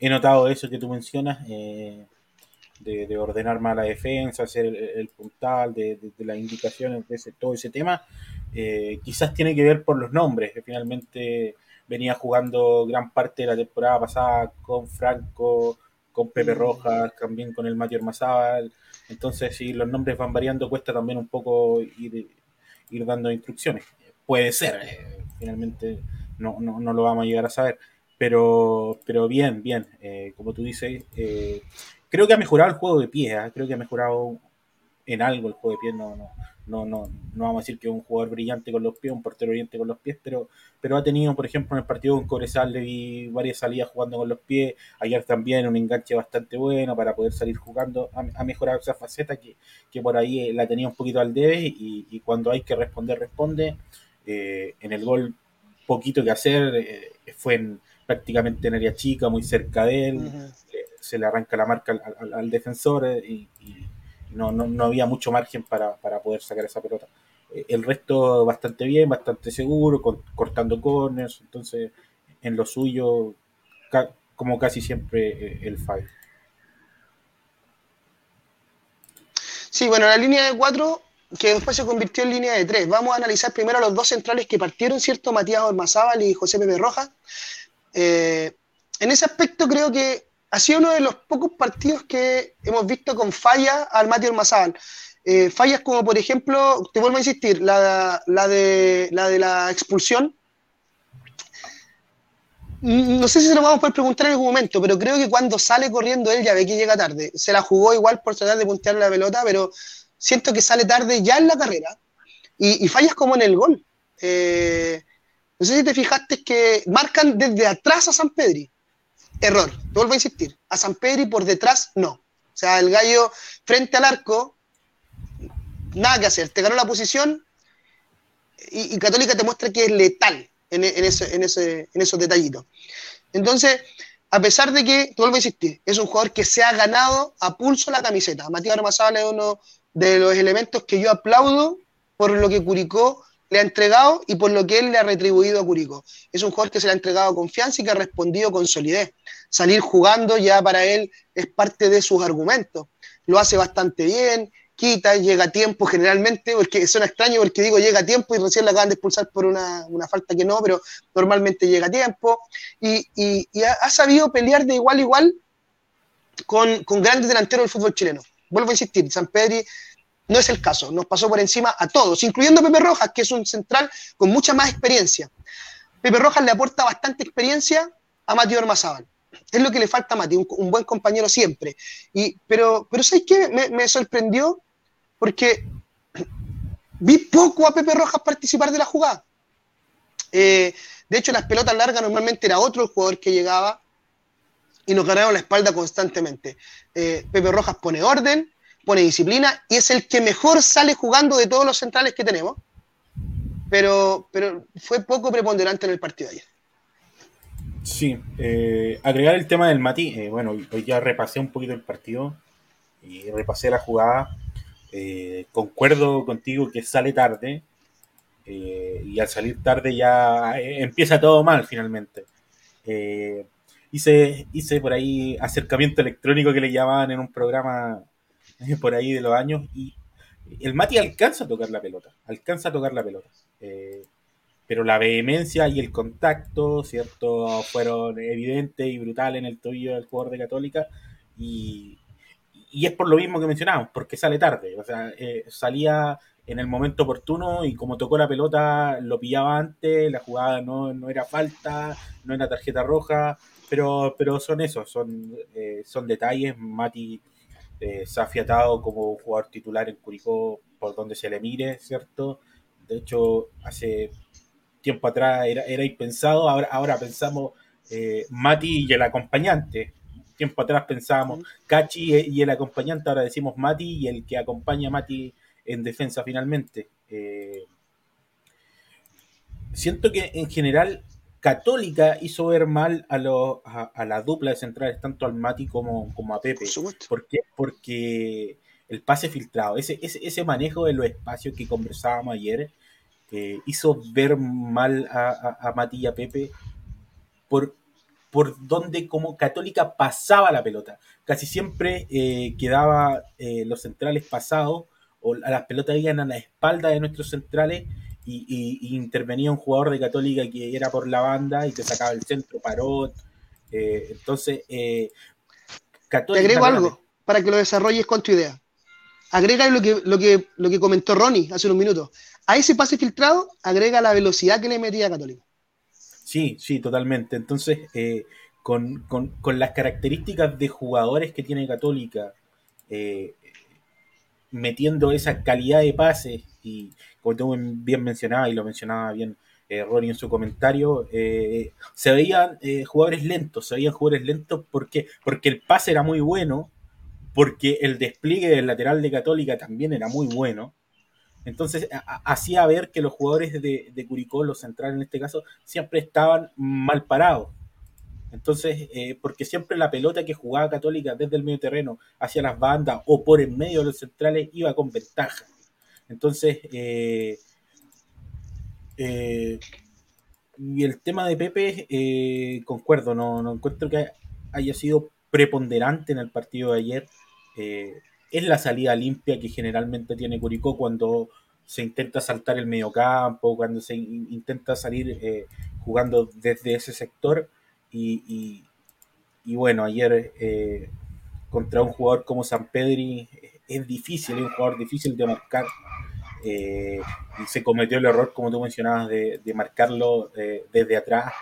he notado eso que tú mencionas, eh, de, ordenar más la defensa, hacer el, puntal, de, las indicaciones, de ese, todo ese tema, eh, quizás tiene que ver por los nombres, que finalmente venía jugando gran parte de la temporada pasada con Franco, con Pepe mm. Rojas, también con el Matías Mazábal, entonces si los nombres van variando cuesta también un poco ir, ir dando instrucciones. Puede ser, eh, finalmente no, no, no lo vamos a llegar a saber pero, pero bien, bien. Eh, como tú dices, eh, creo que ha mejorado el juego de pies. ¿eh? Creo que ha mejorado en algo el juego de pies. No, no, no, no, no vamos a decir que es un jugador brillante con los pies, un portero brillante con los pies, pero, pero ha tenido, por ejemplo, en el partido con Cobresal le vi varias salidas jugando con los pies. Ayer también un enganche bastante bueno para poder salir jugando. Ha, mejorado esa faceta que, que, por ahí la tenía un poquito al debe y, y cuando hay que responder, responde. en el gol, poquito que hacer. fue en prácticamente en área chica, muy cerca de él, eh, se le arranca la marca al, defensor eh, y, no, no, había mucho margen para, poder sacar esa pelota. Eh, el resto bastante bien, bastante seguro, cortando corners, entonces en lo suyo, como casi siempre el Fabio. Sí, bueno, la línea de cuatro que después se convirtió en línea de tres. Vamos a analizar primero los dos centrales que partieron, ¿cierto? Matías Ormazábal y José Pepe Rojas. Eh, en ese aspecto creo que ha sido uno de los pocos partidos que hemos visto con falla al Mati Ormazábal. Eh, fallas como, por ejemplo, te vuelvo a insistir, la, de, la expulsión. No sé si se lo vamos a poder preguntar en algún momento, pero creo que cuando sale corriendo él ya ve que llega tarde. Se la jugó igual por tratar de puntear la pelota, pero siento que sale tarde ya en la carrera. Y, y fallas como en el gol. Eh, no sé si te fijaste que marcan desde atrás a San Pedri. Error, vuelvo a insistir. A San Pedri por detrás, no. O sea, el gallo frente al arco, nada que hacer. Te ganó la posición y, Católica te muestra que es letal en, ese, en, ese, en esos detallitos. Entonces, a pesar de que, vuelvo a insistir, es un jugador que se ha ganado a pulso la camiseta. Matías Armazabal es uno de los elementos que yo aplaudo por lo que Curicó le ha entregado y por lo que él le ha retribuido a Curicó. Es un jugador que se le ha entregado confianza y que ha respondido con solidez. Salir jugando ya para él es parte de sus argumentos. Lo hace bastante bien, quita, llega a tiempo generalmente, porque suena extraño porque digo llega a tiempo y recién la acaban de expulsar por una, falta que no, pero normalmente llega a tiempo. Y, ha, sabido pelear de igual a igual con, con grandes delanteros del fútbol chileno. Vuelvo a insistir, San Pedri no es el caso, nos pasó por encima a todos, incluyendo a Pepe Rojas, que es un central con mucha más experiencia. Pepe Rojas le aporta bastante experiencia a Matías Ormazábal. Es lo que le falta a Mati, un, buen compañero siempre. Y, pero, pero ¿sabes qué? Me, sorprendió porque vi poco a Pepe Rojas participar de la jugada. Eh, de hecho, las pelotas largas normalmente era otro el jugador que llegaba y nos ganaron la espalda constantemente. Eh, Pepe Rojas pone orden, pone disciplina y es el que mejor sale jugando de todos los centrales que tenemos. Pero, pero fue poco preponderante en el partido de ayer. Sí, eh, agregar el tema del Mati, eh, bueno, hoy ya repasé un poquito el partido y repasé la jugada. Eh, concuerdo contigo que sale tarde y al salir tarde ya empieza todo mal finalmente. hice, hice por ahí acercamiento electrónico que le llamaban en un programa por ahí de los años, y el Mati alcanza a tocar la pelota, alcanza a tocar la pelota. Pero la vehemencia y el contacto, ¿cierto? Fueron evidentes y brutales en el tobillo del jugador de Católica, y, y es por lo mismo que mencionábamos, porque sale tarde, o sea, eh, salía en el momento oportuno y como tocó la pelota lo pillaba antes, la jugada no, no era falta, no era tarjeta roja, pero, pero son esos, son, eh, son detalles, Mati eh, se ha fiatado como jugador titular en Curicó por donde se le mire, ¿cierto? De hecho, hace tiempo atrás era, era impensado, ahora, ahora pensamos eh, Mati y el acompañante. Tiempo atrás pensábamos Cachi y el acompañante, ahora decimos Mati y el que acompaña a Mati en defensa finalmente. Eh, siento que en general Católica hizo ver mal a, a, la dupla de centrales, tanto al Mati como, como a Pepe. ¿Por qué? Porque el pase filtrado, ese, ese, manejo de los espacios que conversábamos ayer, eh, hizo ver mal a, a, a Pepe por, por donde como Católica pasaba la pelota. Casi siempre eh, quedaba eh, los centrales pasados o las pelotas iban a la espalda de nuestros centrales y, intervenía un jugador de Católica que era por la banda y te sacaba el centro, Parot. Eh, entonces, Católica. Te agrego algo para que lo desarrolles con tu idea. Agrega lo que, lo que, lo que comentó Ronnie hace unos minutos. A ese pase filtrado, agrega la velocidad que le metía Católica. Sí, sí, totalmente. Entonces, eh, con, las características de jugadores que tiene Católica, metiendo esa calidad de pases y, como tú bien mencionaba y lo mencionaba bien eh, Ronnie en su comentario, eh, se veían eh, jugadores lentos, se veían jugadores lentos porque, porque el pase era muy bueno, porque el despliegue del lateral de Católica también era muy bueno. Entonces hacía ver que los jugadores de, Curicó, los centrales en este caso, siempre estaban mal parados. Entonces, eh, porque siempre la pelota que jugaba Católica desde el medio terreno hacia las bandas o por en medio de los centrales iba con ventaja. Entonces, eh, eh, y el tema de Pepe, concuerdo, no, encuentro que haya sido preponderante en el partido de ayer. es la salida limpia que generalmente tiene Curicó cuando se intenta saltar el mediocampo, cuando se intenta salir jugando desde ese sector. Y, y bueno, ayer contra un jugador como San Pedri es difícil, es un jugador difícil de marcar. Eh, y se cometió el error, como tú mencionabas, de, marcarlo eh, desde atrás.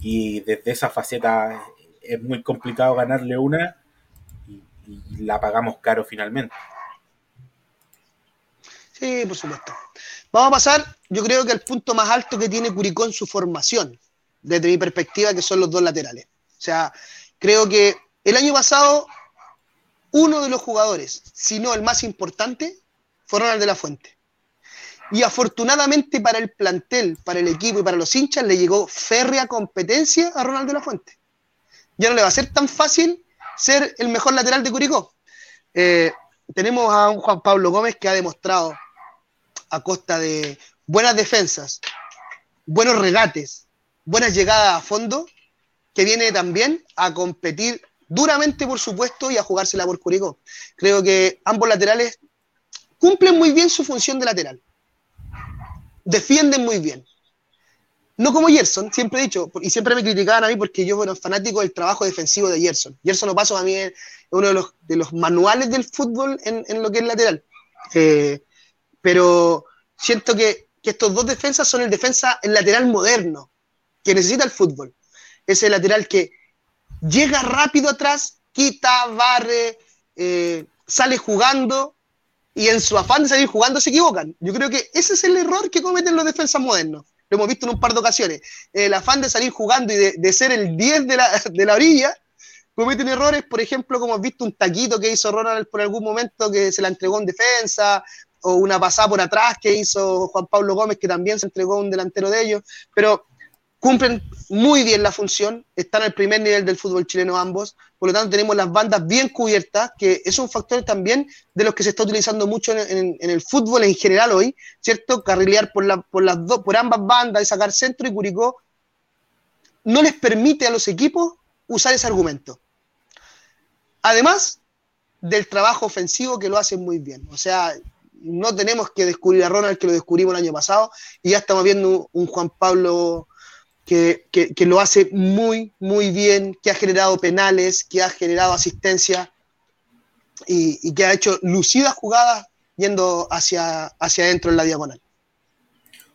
Y, desde esa faceta es muy complicado ganarle una y, la pagamos caro finalmente. Sí, por supuesto. Vamos a pasar, yo creo que el punto más alto que tiene Curicó en su formación, desde mi perspectiva, que son los dos laterales. O sea, creo que el año pasado uno de los jugadores, si no el más importante, fue Ronald de la Fuente. Y afortunadamente para el plantel, para el equipo y para los hinchas le llegó férrea competencia a Ronald de la Fuente. Ya no le va a ser tan fácil ser el mejor lateral de Curicó. Eh, tenemos a un Juan Pablo Gómez que ha demostrado a costa de buenas defensas, buenos regates, buenas llegadas a fondo, que viene también a competir duramente, por supuesto, y a jugársela por Curicó. Creo que ambos laterales cumplen muy bien su función de lateral. Defienden muy bien. No como Gerson, siempre he dicho, y siempre me criticaban a mí porque yo era fanático del trabajo defensivo de Gerson. Gerson lo paso a mí es uno de los, manuales del fútbol en, lo que es lateral. Eh, pero siento que, que, estos dos defensas son el defensa, el lateral moderno, que necesita el fútbol. Ese lateral que llega rápido atrás, quita, barre, eh, sale jugando y en su afán de salir jugando se equivocan. Yo creo que ese es el error que cometen los defensas modernos. Lo hemos visto en un par de ocasiones. El afán de salir jugando y de, ser el 10 de la, de la, orilla, cometen errores, por ejemplo, como hemos visto un taquito que hizo Ronald por algún momento que se la entregó en defensa, o una pasada por atrás que hizo Juan Pablo Gómez, que también se entregó un delantero de ellos. Pero cumplen muy bien la función, están al primer nivel del fútbol chileno ambos, por lo tanto tenemos las bandas bien cubiertas, que es un factor también de los que se está utilizando mucho en, el fútbol en general hoy, ¿cierto? Carrilear por, la, por, las por ambas bandas y sacar centro y Curicó no les permite a los equipos usar ese argumento. Además del trabajo ofensivo que lo hacen muy bien, o sea, no tenemos que descubrir a Ronald que lo descubrimos el año pasado y ya estamos viendo un Juan Pablo que, lo hace muy, muy bien, que ha generado penales, que ha generado asistencia y, que ha hecho lucidas jugadas yendo hacia, hacia adentro en la diagonal.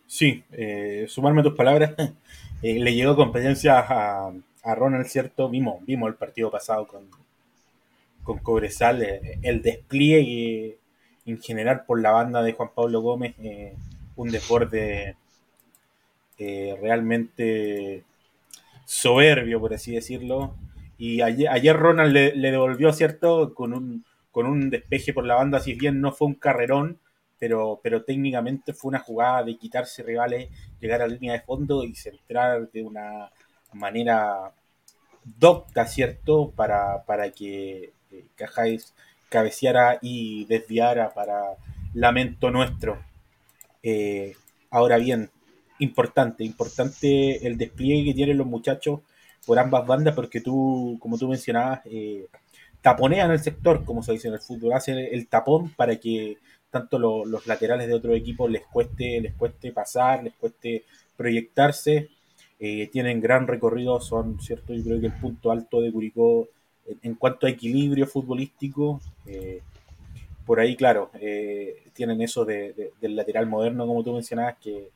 Sí, eh, sumarme tus palabras, eh, le llegó competencia a, a, Ronald, ¿cierto? Vimos, vimos el partido pasado con, con Cobresal, eh, el despliegue en general por la banda de Juan Pablo Gómez, un desborde eh, realmente soberbio, por así decirlo. Y ayer, Ronald le, devolvió, ¿cierto? Con un, con un despeje por la banda, si bien no fue un carrerón, pero, pero técnicamente fue una jugada de quitarse rivales, llegar a la línea de fondo y centrar de una manera docta, ¿cierto? Para, para que eh, Cajáis cabeceara y desviara para lamento nuestro. Eh, ahora bien, importante, importante el despliegue que tienen los muchachos por ambas bandas, porque tú, como tú mencionabas, eh, taponean el sector, como se dice en el fútbol, hacen el tapón para que tanto los laterales de otro equipo les cueste, les cueste pasar, les cueste proyectarse. Eh, tienen gran recorrido, son, ¿cierto? Yo creo que el punto alto de Curicó en, cuanto a equilibrio futbolístico. Eh, por ahí, claro, tienen eso del lateral moderno, como tú mencionabas, que,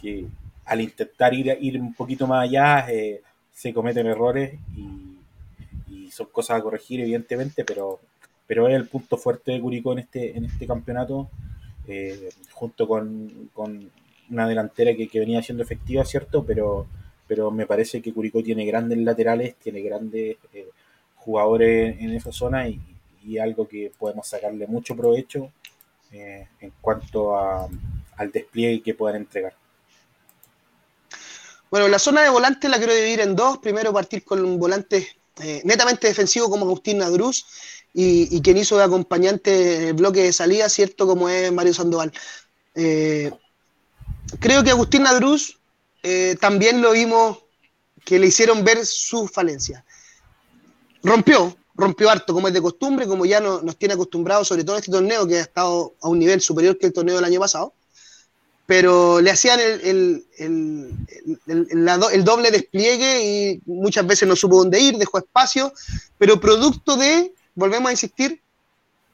que al intentar ir, ir un poquito más allá eh, se cometen errores y, son cosas a corregir evidentemente, pero, pero es el punto fuerte de Curicó en este, en este campeonato, eh, junto con, una delantera que, venía siendo efectiva, ¿cierto? Pero, pero me parece que Curicó tiene grandes laterales, tiene grandes eh, jugadores en esa zona y, algo que podemos sacarle mucho provecho en cuanto a, al despliegue que puedan entregar. Bueno, la zona de volante la quiero dividir en dos. Primero partir con un volante eh, netamente defensivo como Agustín Nadruz y, quien hizo de acompañante el bloque de salida, ¿cierto? Como es Mario Sandoval. Eh, creo que Agustín Nadruz eh, también lo vimos que le hicieron ver su falencia. Rompió, rompió harto, como es de costumbre, como ya nos tiene acostumbrados, sobre todo en este torneo que ha estado a un nivel superior que el torneo del año pasado pero le hacían el, el, doble despliegue y muchas veces no supo dónde ir, dejó espacio, pero producto de, volvemos a insistir,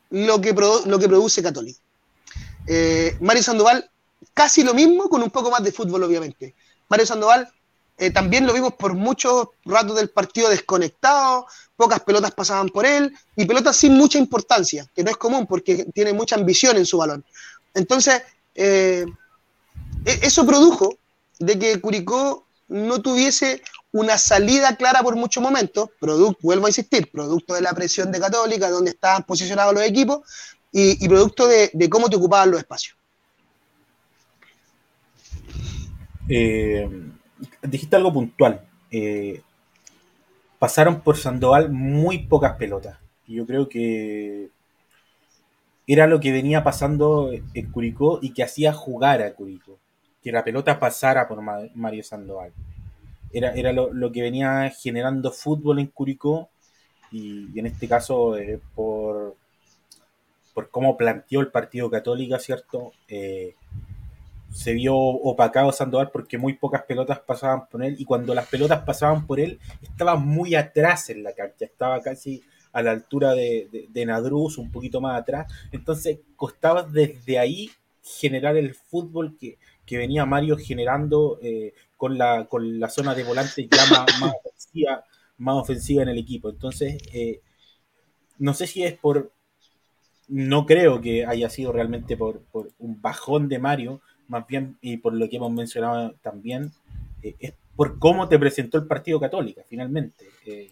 lo que, lo que produce Católica. Eh, Mario Sandoval, casi lo mismo, con un poco más de fútbol, obviamente. Mario Sandoval eh, también lo vimos por muchos ratos del partido desconectado, pocas pelotas pasaban por él y pelotas sin mucha importancia, que no es común porque tiene mucha ambición en su balón. Entonces, eh, e-, eso produjo de que Curicó no tuviese una salida clara por muchos momentos, producto, vuelvo a insistir, producto de la presión de Católica, donde estaban posicionados los equipos, y, producto de, cómo te ocupaban los espacios. Eh, dijiste algo puntual. Eh, pasaron por Sandoval muy pocas pelotas. Y yo creo que era lo que venía pasando en Curicó y que hacía jugar a Curicó, que la pelota pasara por Mario Sandoval. Era, era lo, que venía generando fútbol en Curicó y, en este caso eh, por, por cómo planteó el partido Católica, ¿cierto? Eh, se vio opacado Sandoval porque muy pocas pelotas pasaban por él y cuando las pelotas pasaban por él estaba muy atrás en la cancha, estaba casi a la altura de, de, Nadruz, un poquito más atrás, entonces costaba desde ahí generar el fútbol que, venía Mario generando eh, con, la, con la zona de volante ya más, ofensiva, en el equipo. Entonces, eh, no sé si es por, no creo que haya sido realmente por, por un bajón de Mario, más bien, y por lo que hemos mencionado también, eh, es por cómo te presentó el partido Católica, finalmente. Eh,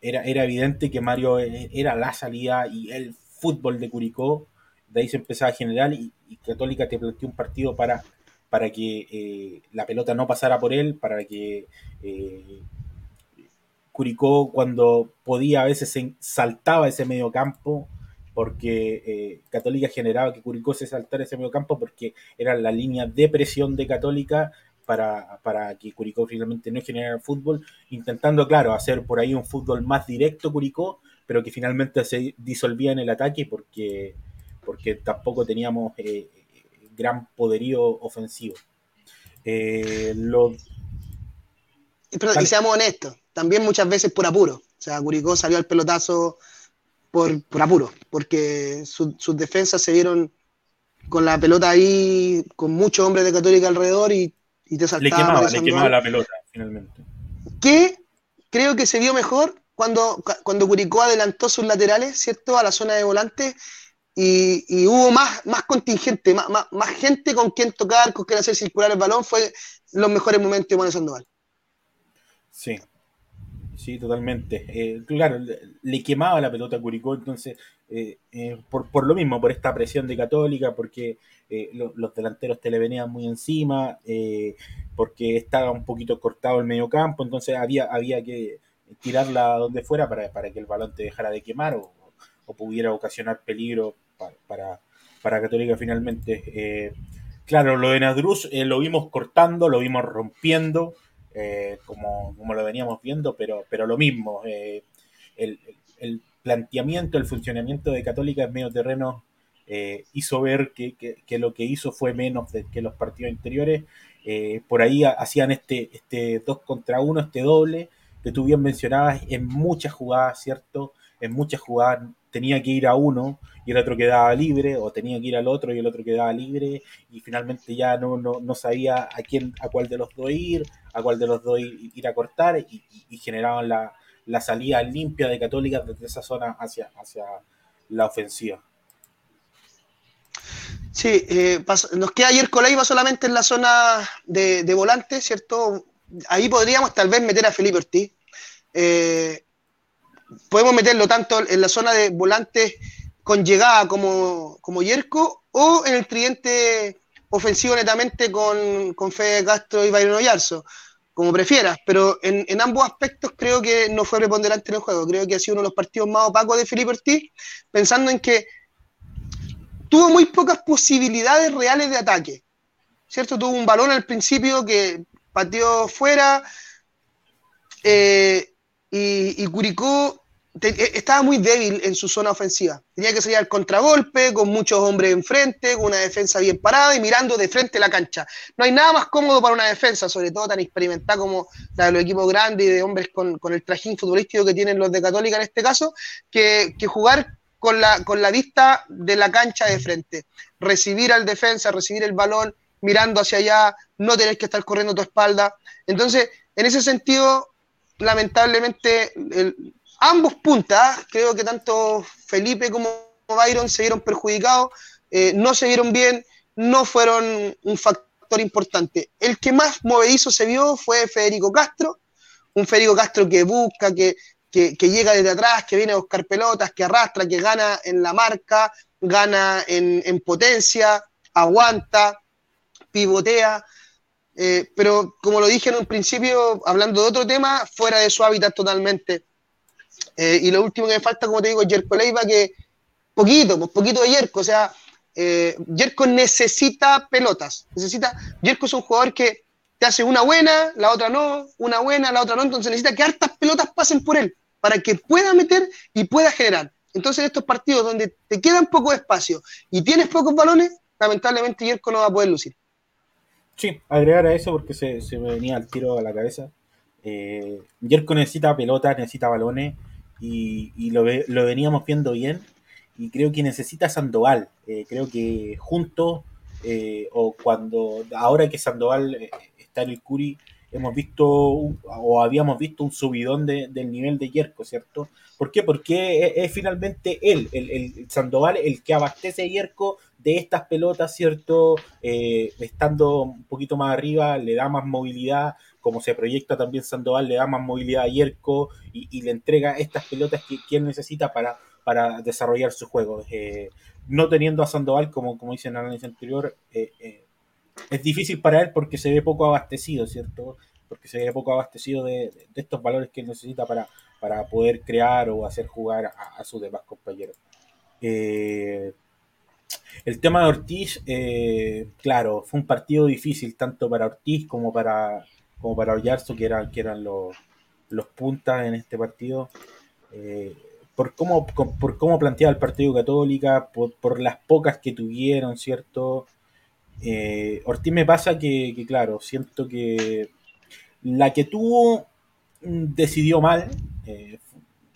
era, era evidente que Mario eh, era la salida y el fútbol de Curicó, de ahí se empezaba a generar y, Católica te planteó un partido para, para que la pelota no pasara por él, para que Curicó cuando podía a veces saltaba ese medio campo porque eh, Católica generaba que Curicó se saltara ese medio campo porque era la línea de presión de Católica para, que Curicó finalmente no generara fútbol, intentando, claro, hacer por ahí un fútbol más directo Curicó, pero que finalmente se disolvía en el ataque porque, porque tampoco teníamos eh, gran poderío ofensivo. Eh, y seamos honestos, también muchas veces por apuro. O sea, Curicó salió al pelotazo por, apuro, porque sus defensas se vieron con la pelota ahí, con muchos hombres de Católica alrededor y, te saltaba. Le quemaba, la pelota, finalmente. Que creo que se vio mejor cuando, cuando Curicó adelantó sus laterales, ¿cierto? A la zona de volante y, hubo más, más contingente, más, más, gente con quien tocar, con quien hacer circular el balón, fue los mejores momentos de Manuel Sandoval. Sí, Sí, totalmente. Eh, claro, le, quemaba la pelota a Curicó, entonces, eh, eh, por, lo mismo, por esta presión de Católica, porque los delanteros te le venían muy encima, porque estaba un poquito cortado el medio campo, entonces había, había que tirarla donde fuera para, que el balón te dejara de quemar o, pudiera ocasionar peligro para, para, Católica finalmente. claro, lo de Nadruz lo vimos cortando, lo vimos rompiendo. Eh, como, como, lo veníamos viendo, pero, pero lo mismo, eh, el, planteamiento, el funcionamiento de Católica en medio terreno eh, hizo ver que, lo que hizo fue menos que los partidos anteriores. por ahí hacían este, este 2 contra 1, este doble, que tú bien mencionabas, en muchas jugadas, ¿cierto? En muchas jugadas tenía que ir a uno y el otro quedaba libre, o tenía que ir al otro y el otro quedaba libre, y finalmente ya no, no, sabía a quién, a cuál de los dos ir, a cuál de los dos ir, a cortar, y, generaban la, salida limpia de Católica desde esa zona hacia, hacia la ofensiva. Sí, eh, nos queda ayer Coleiva solamente en la zona de, de, volante, ¿cierto? Ahí podríamos tal vez meter a Felipe Ortiz. Eh, podemos meterlo tanto en la zona de volantes con llegada como, como Yerko o en el tridente ofensivo netamente con, con Fede Castro y Byron Oyarzo, como prefieras, pero en, ambos aspectos creo que no fue preponderante en el juego, creo que ha sido uno de los partidos más opacos de Felipe Ortiz, pensando en que tuvo muy pocas posibilidades reales de ataque, ¿cierto? Tuvo un balón al principio que pateó fuera, eh, y, Curicó e, estaba muy débil en su zona ofensiva. Tenía que salir al contragolpe, con muchos hombres enfrente, con una defensa bien parada y mirando de frente la cancha. No hay nada más cómodo para una defensa, sobre todo tan experimentada como la de los equipos grandes y de hombres con, el trajín futbolístico que tienen los de Católica en este caso, que, jugar con la, con la vista de la cancha de frente. Recibir al defensa, recibir el balón, mirando hacia allá, no tener que estar corriendo tu espalda. Entonces, en ese sentido, lamentablemente ambos puntas, creo que tanto Felipe como Byron se vieron perjudicados, eh, no se vieron bien, no fueron un factor importante. El que más movedizo se vio fue Federico Castro, un Federico Castro que busca, que, llega desde atrás, que viene a buscar pelotas, que arrastra, que gana en la marca, gana en, en potencia, aguanta, pivotea. Eh, pero como lo dije en un principio, hablando de otro tema, fuera de su hábitat totalmente. Eh, y lo último que me falta, como te digo, es Jerko Leiva, que poquito, pues poquito de Yerko. O sea, eh, Yerko necesita pelotas. Necesita, Yerko es un jugador que te hace una buena, la otra no, una buena, la otra no. Entonces necesita que hartas pelotas pasen por él para que pueda meter y pueda generar. Entonces, en estos partidos donde te quedan poco espacio y tienes pocos balones, lamentablemente Yerko no va a poder lucir. Sí, agregar a eso porque se, me venía al tiro a la cabeza. Eh, necesita pelotas, necesita balones y, lo, lo, veníamos viendo bien. Y creo que necesita Sandoval. Eh, creo que juntos, eh, o cuando, ahora que Sandoval eh, está en el Curi, hemos visto o habíamos visto un subidón de, del nivel de Yerko, ¿cierto? ¿Por qué? Porque es, finalmente él, el, Sandoval, el que abastece a Yerko de estas pelotas, ¿cierto? Eh, estando un poquito más arriba, le da más movilidad, como se proyecta también Sandoval, le da más movilidad a Yerko y, le entrega estas pelotas que, él necesita para, para desarrollar su juego. Eh, no teniendo a Sandoval, como, como dice en el análisis anterior, eh, es difícil para él porque se ve poco abastecido, ¿cierto? Porque se ve poco abastecido de, estos valores que él necesita para, para poder crear o hacer jugar a, sus demás compañeros. El tema de Ortiz, eh, claro, fue un partido difícil tanto para Ortiz como para, como para Ollarzo, que eran, que eran los, los puntas en este partido. Eh, por cómo, por cómo planteaba el Partido Católica, por, por las pocas que tuvieron, ¿cierto? Eh, Ortiz me pasa que, claro, siento que la que tuvo mm, decidió mal, eh,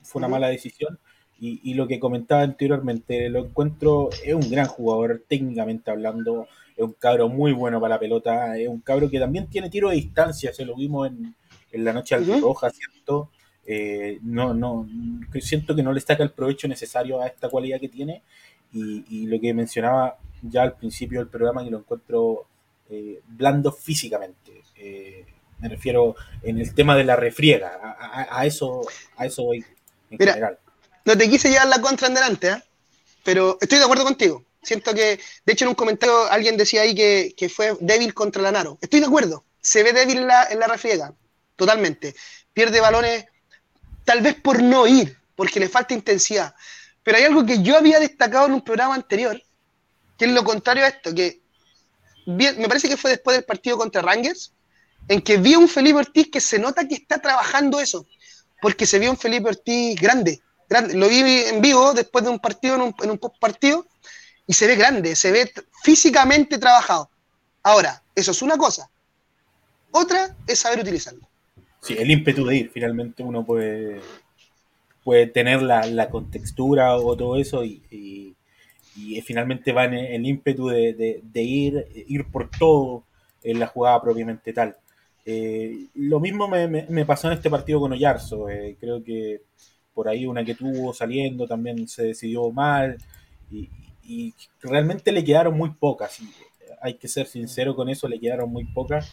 fue una mala decisión. Y, lo que comentaba anteriormente, lo encuentro, es un gran jugador técnicamente hablando, es un cabro muy bueno para la pelota, es un cabro que también tiene tiro de distancia, se lo vimos en, la noche al roja, ¿cierto? Eh, no, no, siento que no le saca el provecho necesario a esta cualidad que tiene y, lo que mencionaba ya al principio del programa, que lo encuentro eh, blando físicamente. Eh, me refiero en el tema de la refriega, a, eso, a eso voy en general. No te quise llevar la contra en delante, ¿eh? pero estoy de acuerdo contigo. Siento que, de hecho, en un comentario alguien decía ahí que, que fue débil contra la Naro. Estoy de acuerdo. Se ve débil en la, en la refriega, totalmente. Pierde balones, tal vez por no ir, porque le falta intensidad. Pero hay algo que yo había destacado en un programa anterior, que es lo contrario a esto, que me parece que fue después del partido contra Rangers, en que vi a un Felipe Ortiz que se nota que está trabajando eso, porque se vio un Felipe Ortiz grande, grande. Lo vi en vivo después de un partido, en un, en un post partido, y se ve grande, se ve físicamente trabajado. Ahora, eso es una cosa. Otra es saber utilizarlo. Sí, el ímpetu de ir, finalmente uno puede puede tener la, la contextura o todo eso y, y, finalmente va en el ímpetu de, ir, ir por todo en la jugada propiamente tal. Eh, lo mismo me, pasó en este partido con Oyarzo. Eh, creo que por ahí una que tuvo saliendo también se decidió mal y, realmente le quedaron muy pocas. hay que ser sincero con eso, le quedaron muy pocas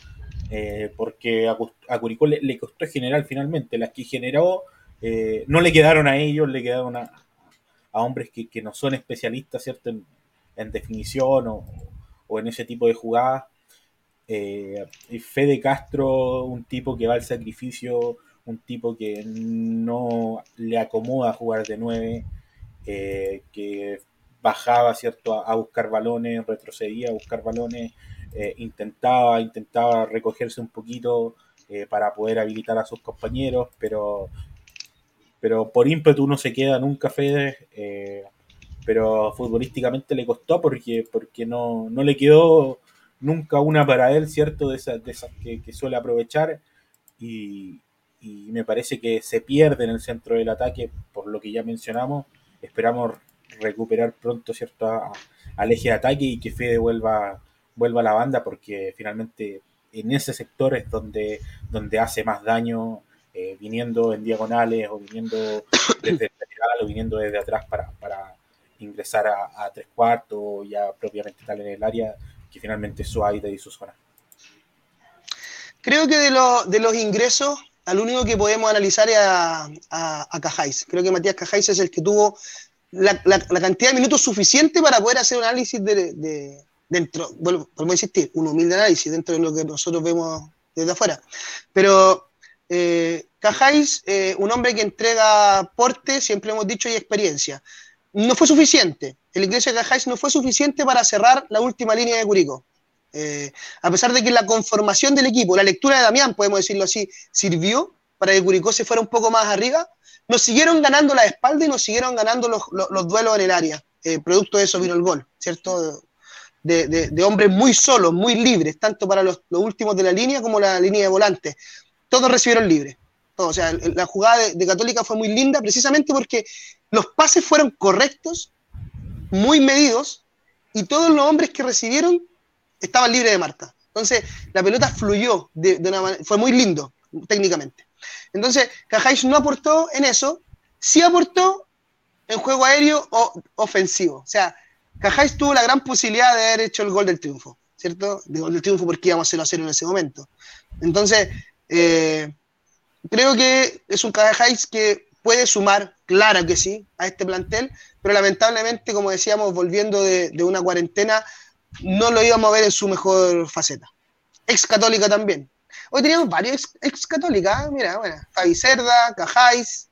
eh, porque a, Curicó le, costó generar finalmente. Las que generó eh, no le quedaron a ellos, le quedaron a, hombres que, no son especialistas, ¿cierto? En, definición o, en ese tipo de jugadas. Eh, Fede Castro, un tipo que va al sacrificio, un tipo que no le acomoda jugar de nueve, eh, que bajaba, ¿cierto? A, buscar balones, retrocedía a buscar balones, intentaba, intentaba recogerse un poquito para poder habilitar a sus compañeros, pero pero por ímpetu no se queda nunca Fede, eh, pero futbolísticamente le costó porque, porque no, no, le quedó nunca una para él, ¿cierto? De esas, de esas que, suele aprovechar y, me parece que se pierde en el centro del ataque, por lo que ya mencionamos. Esperamos recuperar pronto, ¿cierto? al eje de ataque y que Fede vuelva, vuelva a la banda porque finalmente en ese sector es donde, donde hace más daño eh, viniendo en diagonales o viniendo desde el lateral o viniendo desde atrás para, ingresar a, tres cuartos, ya propiamente tal en el área, que finalmente es su hábitat y su zona. Creo que de, de los ingresos, al único que podemos analizar es a, a, Cajáis. Creo que Matías Cajáis es el que tuvo la, cantidad de minutos suficiente para poder hacer un análisis de, dentro, bueno, podemos insistir, un humilde análisis dentro de lo que nosotros vemos desde afuera. Pero eh, Cajáis, eh, un hombre que entrega porte, siempre hemos dicho, y experiencia. no fue suficiente. El ingreso de Cajáis no fue suficiente para cerrar la última línea de Curicó. Eh, a pesar de que la conformación del equipo, la lectura de Damián, podemos decirlo así, sirvió para que Curicó se fuera un poco más arriba, nos siguieron ganando la espalda y nos siguieron ganando los, duelos en el área. Eh, producto de eso vino el gol, ¿cierto? De, hombres muy solos, muy libres, tanto para los, últimos de la línea como la línea de volante. Todos recibieron libres. O sea, la jugada de, Católica fue muy linda precisamente porque los pases fueron correctos, muy medidos, y todos los hombres que recibieron estaban libres de marca. Entonces, la pelota fluyó de, una manera, fue muy lindo técnicamente. Entonces, Cajáis no aportó en eso, sí aportó en juego aéreo o ofensivo. O sea, Cajáis tuvo la gran posibilidad de haber hecho el gol del triunfo, ¿cierto? De gol del triunfo porque íbamos a 0 a 0 en ese momento. Entonces, eh, creo que es un Cajáis que puede sumar, claro que sí, a este plantel, pero lamentablemente, como decíamos, volviendo de, una cuarentena, no lo íbamos a ver en su mejor faceta. Ex católica también. Hoy teníamos varios ex, católicas, ¿eh? mira, bueno, Fabi Cerda, Cajáis,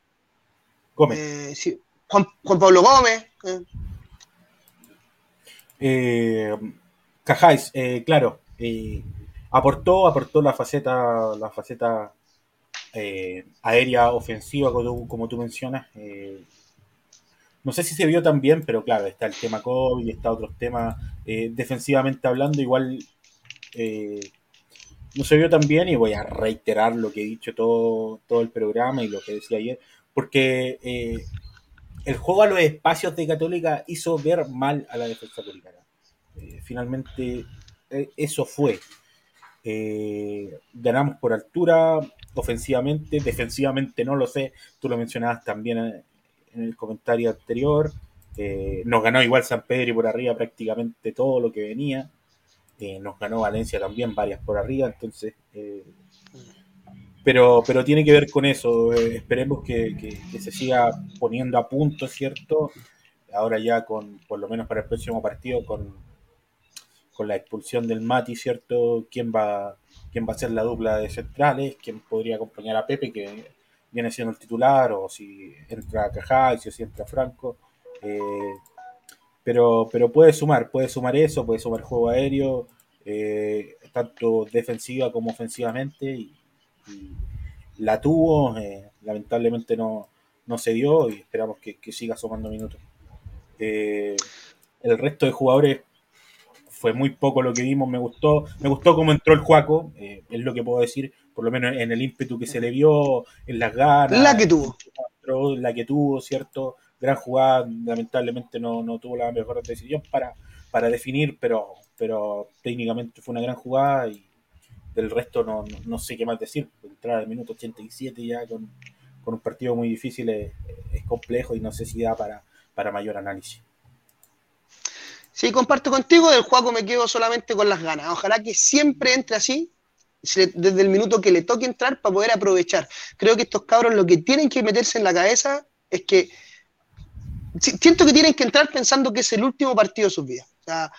Gómez. Eh, Juan, Pablo Gómez. Eh. Cajáis, claro, aportó, aportó la faceta, la faceta eh, aérea ofensiva, como tú, mencionas. Eh, no sé si se vio tan bien, pero claro, está el tema COVID, está otros temas. Eh, defensivamente hablando, igual no se vio tan bien y voy a reiterar lo que he dicho todo, todo el programa y lo que decía ayer, porque el juego a los espacios de Católica hizo ver mal a la defensa católica. finalmente, eso fue. ganamos por altura, ofensivamente, defensivamente no lo sé, tú lo mencionabas también en el comentario anterior, eh, nos ganó igual San Pedro y por arriba prácticamente todo lo que venía, eh, nos ganó Valencia también varias por arriba, entonces, eh, pero, pero tiene que ver con eso, esperemos que, se siga poniendo a punto, ¿cierto? Ahora ya con, por lo menos para el próximo partido, con, con la expulsión del Mati, ¿cierto? ¿Quién va quién va a ser la dupla de centrales, quién podría acompañar a Pepe, que viene siendo el titular, o si entra Cajá, si entra Franco. Eh, pero, pero puede sumar, puede sumar eso, puede sumar juego aéreo, eh, tanto defensiva como ofensivamente, y, la tuvo, eh, lamentablemente no, no se dio y esperamos que, que siga sumando minutos. el resto de jugadores fue muy poco lo que vimos, me gustó, me gustó cómo entró el Juaco, eh, es lo que puedo decir, por lo menos en el ímpetu que se le vio, en las ganas. La que tuvo. La que tuvo, ¿cierto? Gran jugada, lamentablemente no, no tuvo la mejor decisión para, para definir, pero, pero técnicamente fue una gran jugada y del resto no, no, sé qué más decir. Entrar al minuto 87 ya con, con un partido muy difícil es, es, complejo y no sé si da para, para mayor análisis. Sí, comparto contigo, del juego me quedo solamente con las ganas. Ojalá que siempre entre así, desde el minuto que le toque entrar, para poder aprovechar. Creo que estos cabros lo que tienen que meterse en la cabeza es que siento que tienen que entrar pensando que es el último partido de sus vidas. O sea,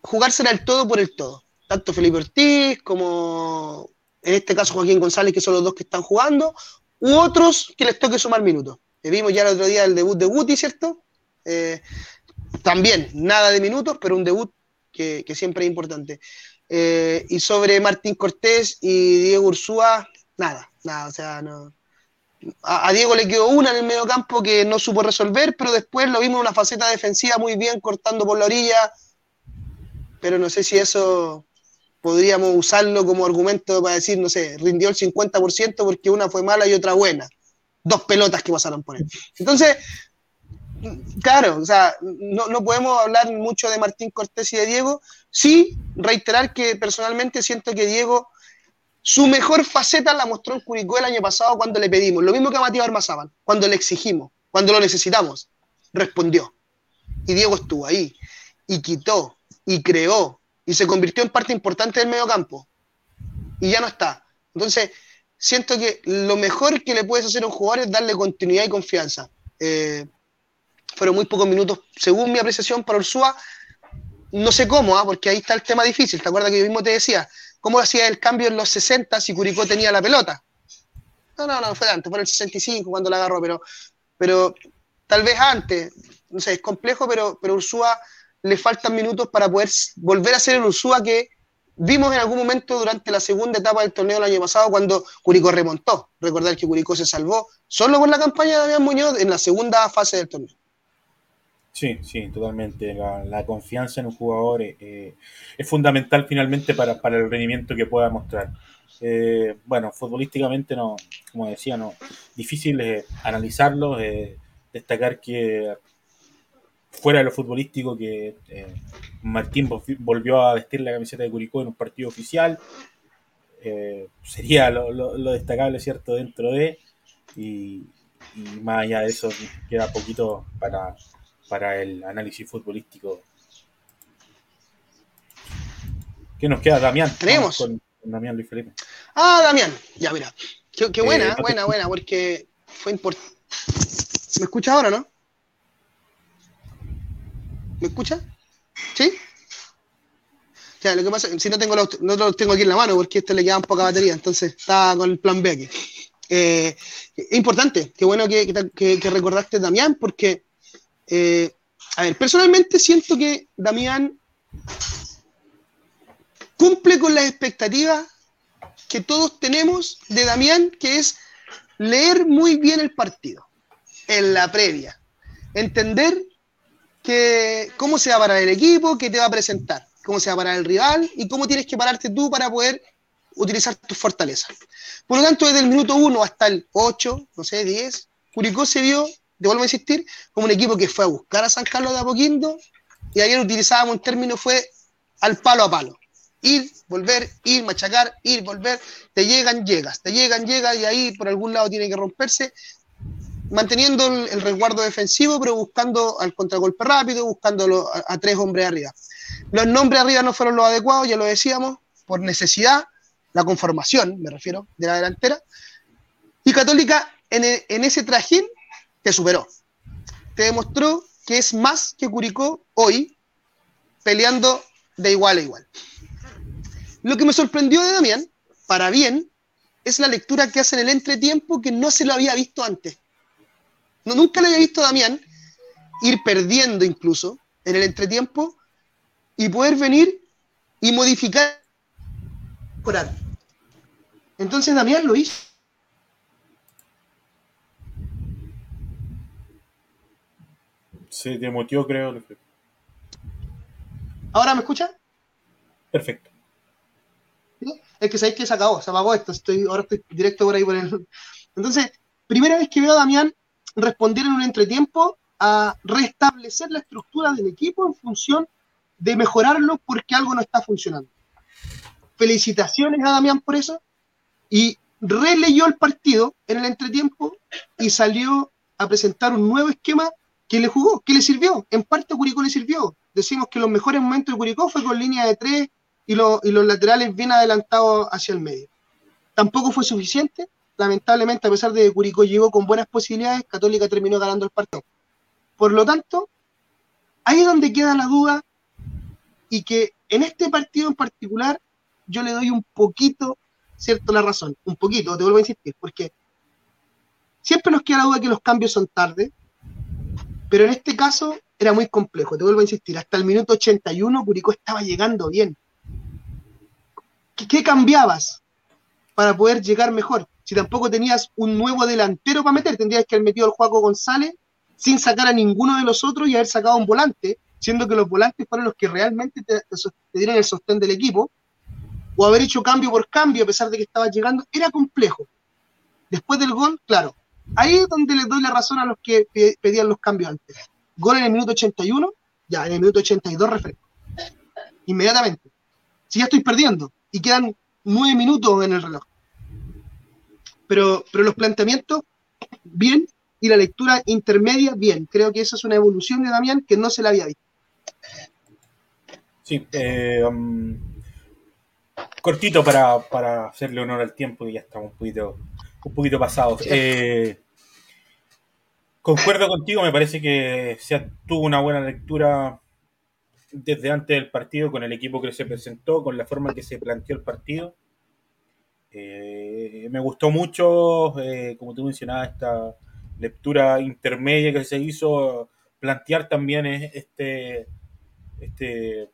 jugársela el todo por el todo. Tanto Felipe Ortiz como en este caso Joaquín González, que son los dos que están jugando, u otros que les toque sumar minutos. vimos ya el otro día el debut de Guti, ¿cierto? Eh, también, nada de minutos, pero un debut que, siempre es importante. Eh, y sobre Martín Cortés y Diego Ursúa, nada, nada, o sea, no. A, Diego le quedó una en el medio campo que no supo resolver, pero después lo vimos en una faceta defensiva muy bien, cortando por la orilla, pero no sé si eso podríamos usarlo como argumento para decir, no sé, rindió el 50% porque una fue mala y otra buena. Dos pelotas que pasaron por él. Entonces, Claro, o sea, no, podemos hablar mucho de Martín Cortés y de Diego. Sí, reiterar que personalmente siento que Diego, su mejor faceta la mostró en Curicó el año pasado cuando le pedimos. Lo mismo que a Matías Armazábal, cuando le exigimos, cuando lo necesitamos. Respondió. Y Diego estuvo ahí. Y quitó. Y creó. Y se convirtió en parte importante del medio campo. Y ya no está. Entonces, siento que lo mejor que le puedes hacer a un jugador es darle continuidad y confianza. Eh, fueron muy pocos minutos, según mi apreciación, para Ursúa. No sé cómo, ¿ah? porque ahí está el tema difícil. ¿Te acuerdas que yo mismo te decía? ¿Cómo hacía el cambio en los 60 si Curicó tenía la pelota? No, no, no, fue antes, fue en el 65 cuando la agarró, pero, pero tal vez antes, no sé, es complejo, pero, pero Ursúa le faltan minutos para poder volver a ser el Ursúa que vimos en algún momento durante la segunda etapa del torneo del año pasado cuando Curicó remontó. Recordar que Curicó se salvó solo con la campaña de Damián Muñoz en la segunda fase del torneo. Sí, sí, totalmente. La, confianza en un jugador eh, es fundamental finalmente para, el rendimiento que pueda mostrar. Eh, bueno, futbolísticamente no, como decía, no, difícil eh, analizarlo, destacar que fuera de lo futbolístico que Martín volvió a vestir la camiseta de Curicó en un partido oficial, sería lo, destacable, ¿cierto?, dentro de, y más allá de eso queda poquito para, para el análisis futbolístico. ¿Qué nos queda, Damián? Tenemos. Con, Damián Luis Felipe. Ah, Damián, ya mira. Qué, buena, eh, buena, buena, porque fue importante. ¿Me escucha ahora, no? ¿Me escucha? ¿Sí? Ya, lo que pasa, si no tengo no lo tengo aquí en la mano porque esto le queda un poca batería, entonces está con el plan B aquí. Eh, importante, qué bueno que, que, que recordaste Damián, porque eh, a ver, personalmente siento que Damián cumple con las expectativas que todos tenemos de Damián, que es leer muy bien el partido en la previa, entender que, cómo se va a parar el equipo, qué te va a presentar, cómo se va a parar el rival y cómo tienes que pararte tú para poder utilizar tus fortalezas. Por lo tanto, desde el minuto 1 hasta el 8, no sé, 10, Curicó se vio te vuelvo a insistir, como un equipo que fue a buscar a San Carlos de Apoquindo, y ayer utilizábamos un término, fue al palo a palo. Ir, volver, ir, machacar, ir, volver, te llegan, llegas, te llegan, llegas, y ahí por algún lado tiene que romperse, manteniendo el, resguardo defensivo, pero buscando al contragolpe rápido, buscando a, tres hombres arriba. Los nombres arriba no fueron los adecuados, ya lo decíamos, por necesidad, la conformación, me refiero, de la delantera. Y Católica, en, en ese trajín, te superó. Te demostró que es más que Curicó hoy, peleando de igual a igual. Lo que me sorprendió de Damián, para bien, es la lectura que hace en el entretiempo que no se lo había visto antes. No, nunca le había visto a Damián ir perdiendo incluso en el entretiempo y poder venir y modificar. Entonces Damián lo hizo Se demotió, creo. ¿Ahora me escucha? Perfecto. Es que sabéis que se acabó, se apagó esto. Estoy, ahora estoy directo por ahí por el. Entonces, primera vez que veo a Damián responder en un entretiempo a restablecer la estructura del equipo en función de mejorarlo porque algo no está funcionando. Felicitaciones a Damián por eso. Y releyó el partido en el entretiempo y salió a presentar un nuevo esquema ¿Qué le jugó, ¿Qué le sirvió. En parte Curicó le sirvió. Decimos que los mejores momentos de Curicó fue con línea de tres y, los laterales bien adelantados hacia el medio. Tampoco fue suficiente. Lamentablemente, a pesar de que Curicó llegó con buenas posibilidades, Católica terminó ganando el partido. Por lo tanto, ahí es donde queda la duda y que en este partido en particular yo le doy un poquito, cierto, la razón. Un poquito, te vuelvo a insistir, porque siempre nos queda la duda que los cambios son tarde, pero en este caso era muy complejo, te vuelvo a insistir, hasta el minuto 81 Curicó estaba llegando bien. ¿Qué, cambiabas para poder llegar mejor? Si tampoco tenías un nuevo delantero para meter, tendrías que haber metido al Juaco González sin sacar a ninguno de los otros y haber sacado un volante, siendo que los volantes fueron los que realmente te, dieron el sostén del equipo, o haber hecho cambio por cambio a pesar de que estaba llegando, era complejo. Después del gol, claro, Ahí es donde les doy la razón a los que pedían los cambios antes. Gol en el minuto 81, ya en el minuto 82 refresco. Inmediatamente. Si ya estoy perdiendo y quedan nueve minutos en el reloj. Pero, pero los planteamientos, bien, y la lectura intermedia, bien. Creo que esa es una evolución de Damián que no se la había visto. Sí, eh, um, cortito para, para hacerle honor al tiempo y ya estamos un poquito un poquito pasados. Eh, concuerdo contigo, me parece que se tuvo una buena lectura desde antes del partido con el equipo que se presentó, con la forma en que se planteó el partido. Eh, me gustó mucho, eh, como tú mencionabas, esta, lectura intermedia que se hizo, plantear también este, este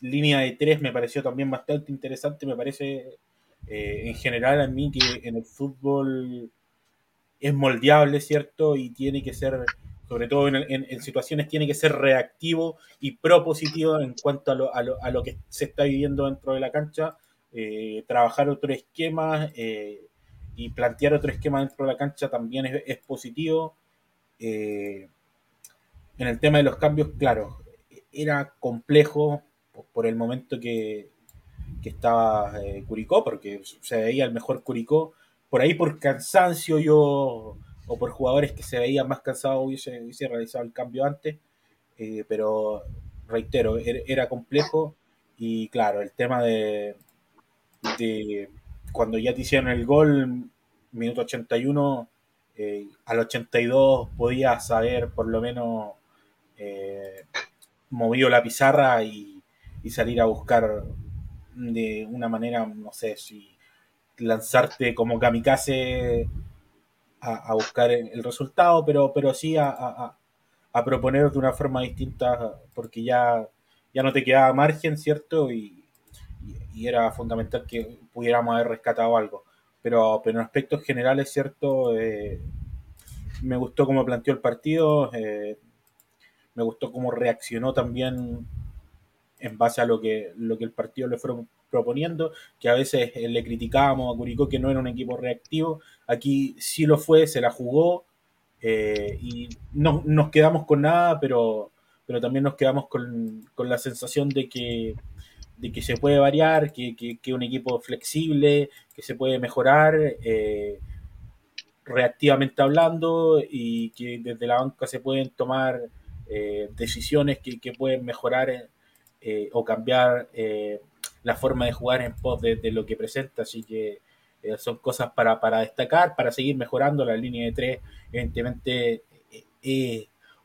línea de tres me pareció también bastante interesante, me parece eh, en general a mí que en el fútbol es moldeable, ¿cierto? Y tiene que ser, sobre todo en, situaciones, tiene que ser reactivo y propositivo en cuanto a lo, a lo, a lo que se está viviendo dentro de la cancha, eh, trabajar otro esquema eh, y plantear otro esquema dentro de la cancha también es, positivo. en el tema de los cambios, claro, era complejo por el momento que, que estaba eh, Curicó, porque se veía el mejor Curicó. Por ahí por cansancio yo, o por jugadores que se veían más cansados, hubiese, hubiese realizado el cambio antes. Eh, pero reitero, er, era, complejo. Y claro, el tema de, de cuando ya te hicieron el gol, minuto 81, eh, al 82 podías saber por lo menos movido la pizarra y, y salir a buscar de una manera, no sé, si lanzarte como kamikaze a, buscar el, resultado, pero, pero sí a, a, proponer de una forma distinta, porque ya, ya no te quedaba margen, ¿cierto? Y, era fundamental que pudiéramos haber rescatado algo. Pero, pero en aspectos generales, ¿cierto? Eh, me gustó cómo planteó el partido, eh, me gustó cómo reaccionó también en base a lo que, lo que el partido le fue proponiendo, que a veces eh, le criticábamos a Curicó que no era un equipo reactivo, aquí sí lo fue, se la jugó eh, y no nos quedamos con nada, pero, pero también nos quedamos con, la sensación de que, de que se puede variar, que, que, un equipo flexible, que se puede mejorar. Eh, reactivamente hablando y que desde la banca se pueden tomar decisiones que, que, pueden mejorar eh, o cambiar eh, la forma de jugar en pos de, lo que presenta. Así que eh, son cosas para, destacar, para seguir mejorando. La línea de tres, evidentemente,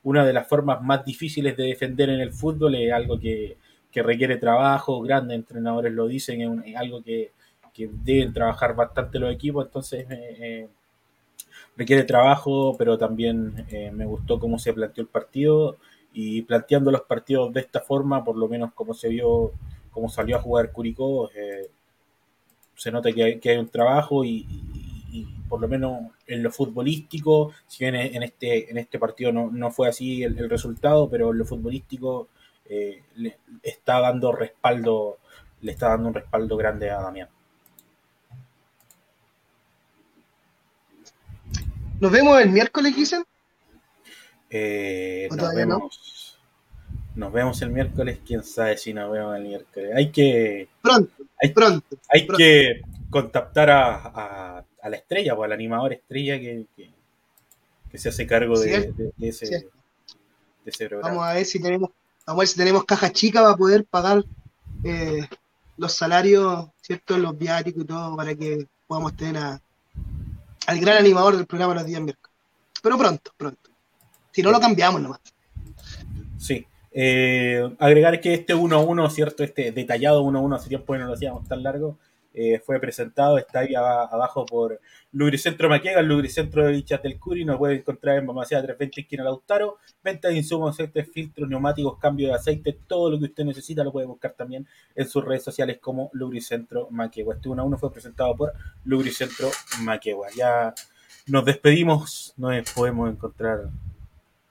una de las formas más difíciles de defender en el fútbol. Es algo que, requiere trabajo, grandes entrenadores lo dicen, es, algo que, deben trabajar bastante los equipos. Entonces, requiere trabajo, pero también me gustó cómo se planteó el partido y planteando los partidos de esta forma, por lo menos como se vio, como salió a jugar Curicó, eh, se nota que hay, un trabajo y, por lo menos en lo futbolístico, si bien en este, en este partido no, fue así el, resultado, pero en lo futbolístico eh, le está dando respaldo, le está dando un respaldo grande a Damián. Nos vemos el miércoles, dicen. Eh, nos, vemos, nos vemos el miércoles, quién sabe si nos vemos el miércoles. Hay que. Pronto, hay, pronto. Hay que contactar a, la estrella, o pues, al animador estrella que, se hace cargo de, ese, programa. Vamos a ver si tenemos, vamos a ver si tenemos caja chica para poder pagar eh, los salarios, ¿cierto? Los viáticos y todo, para que podamos tener al gran animador del programa los días miércoles. Pero pronto, pronto. Si no lo cambiamos nomás. Sí. Eh, agregar que este 1 a 1, ¿cierto? Este detallado 1 a 1, hace tiempo que no lo hacíamos tan largo, eh, fue presentado, está ahí abajo por Lubricentro Maquega, Lubricentro de Bichas del Curi, nos puede encontrar en Mamacea 320 esquina Lautaro, venta de insumos, filtros, neumáticos, cambio de aceite, todo lo que usted necesita lo puede buscar también en sus redes sociales como Lubricentro Maquegua. Este 1 a 1 fue presentado por Lubricentro Maquegua. Ya nos despedimos, nos podemos encontrar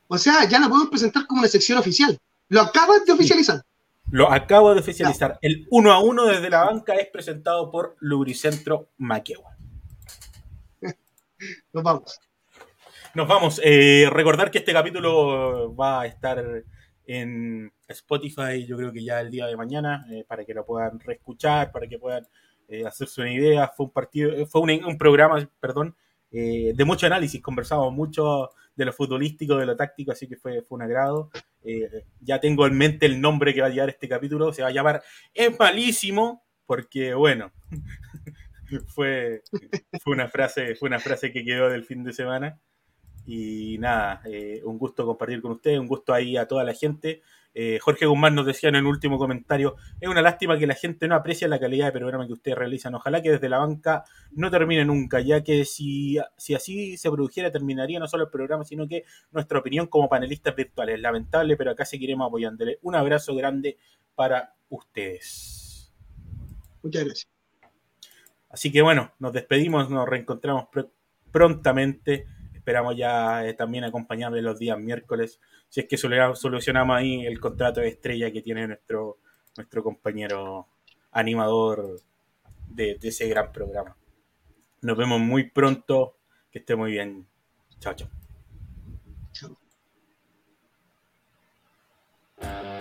o sea, ya la podemos presentar como una sección oficial. Lo acabas de oficializar. Lo acabo de oficializar. El uno a uno desde la banca es presentado por Lubricentro Maquewa. Nos vamos. Nos vamos. Eh, recordar que este capítulo va a estar en Spotify, yo creo que ya el día de mañana, eh, para que lo puedan reescuchar, para que puedan eh, hacerse una idea. Fue un partido, fue un, un programa, perdón, de mucho análisis. Conversamos mucho de lo futbolístico, de lo táctico, así que fue, fue un agrado. Eh, ya tengo en mente el nombre que va a llevar este capítulo, se va a llamar Es malísimo, porque bueno, fue, fue, una frase, fue una frase que quedó del fin de semana. Y nada, eh, un gusto compartir con ustedes, un gusto ahí a toda la gente. Eh, Jorge Guzmán nos decía en el último comentario, es una lástima que la gente no aprecia la calidad de programa que ustedes realizan. Ojalá que desde la banca no termine nunca, ya que si, si así se produjera, terminaría no solo el programa, sino que nuestra opinión como panelistas virtuales. Lamentable, pero acá seguiremos apoyándole. Un abrazo grande para ustedes. Muchas gracias. Así que bueno, nos despedimos, nos reencontramos prontamente. Esperamos ya eh, también acompañarle los días miércoles, si es que solucionamos ahí el contrato de estrella que tiene nuestro, nuestro compañero animador de, de ese gran programa. Nos vemos muy pronto. Que esté muy bien. Chao, chao. Chao.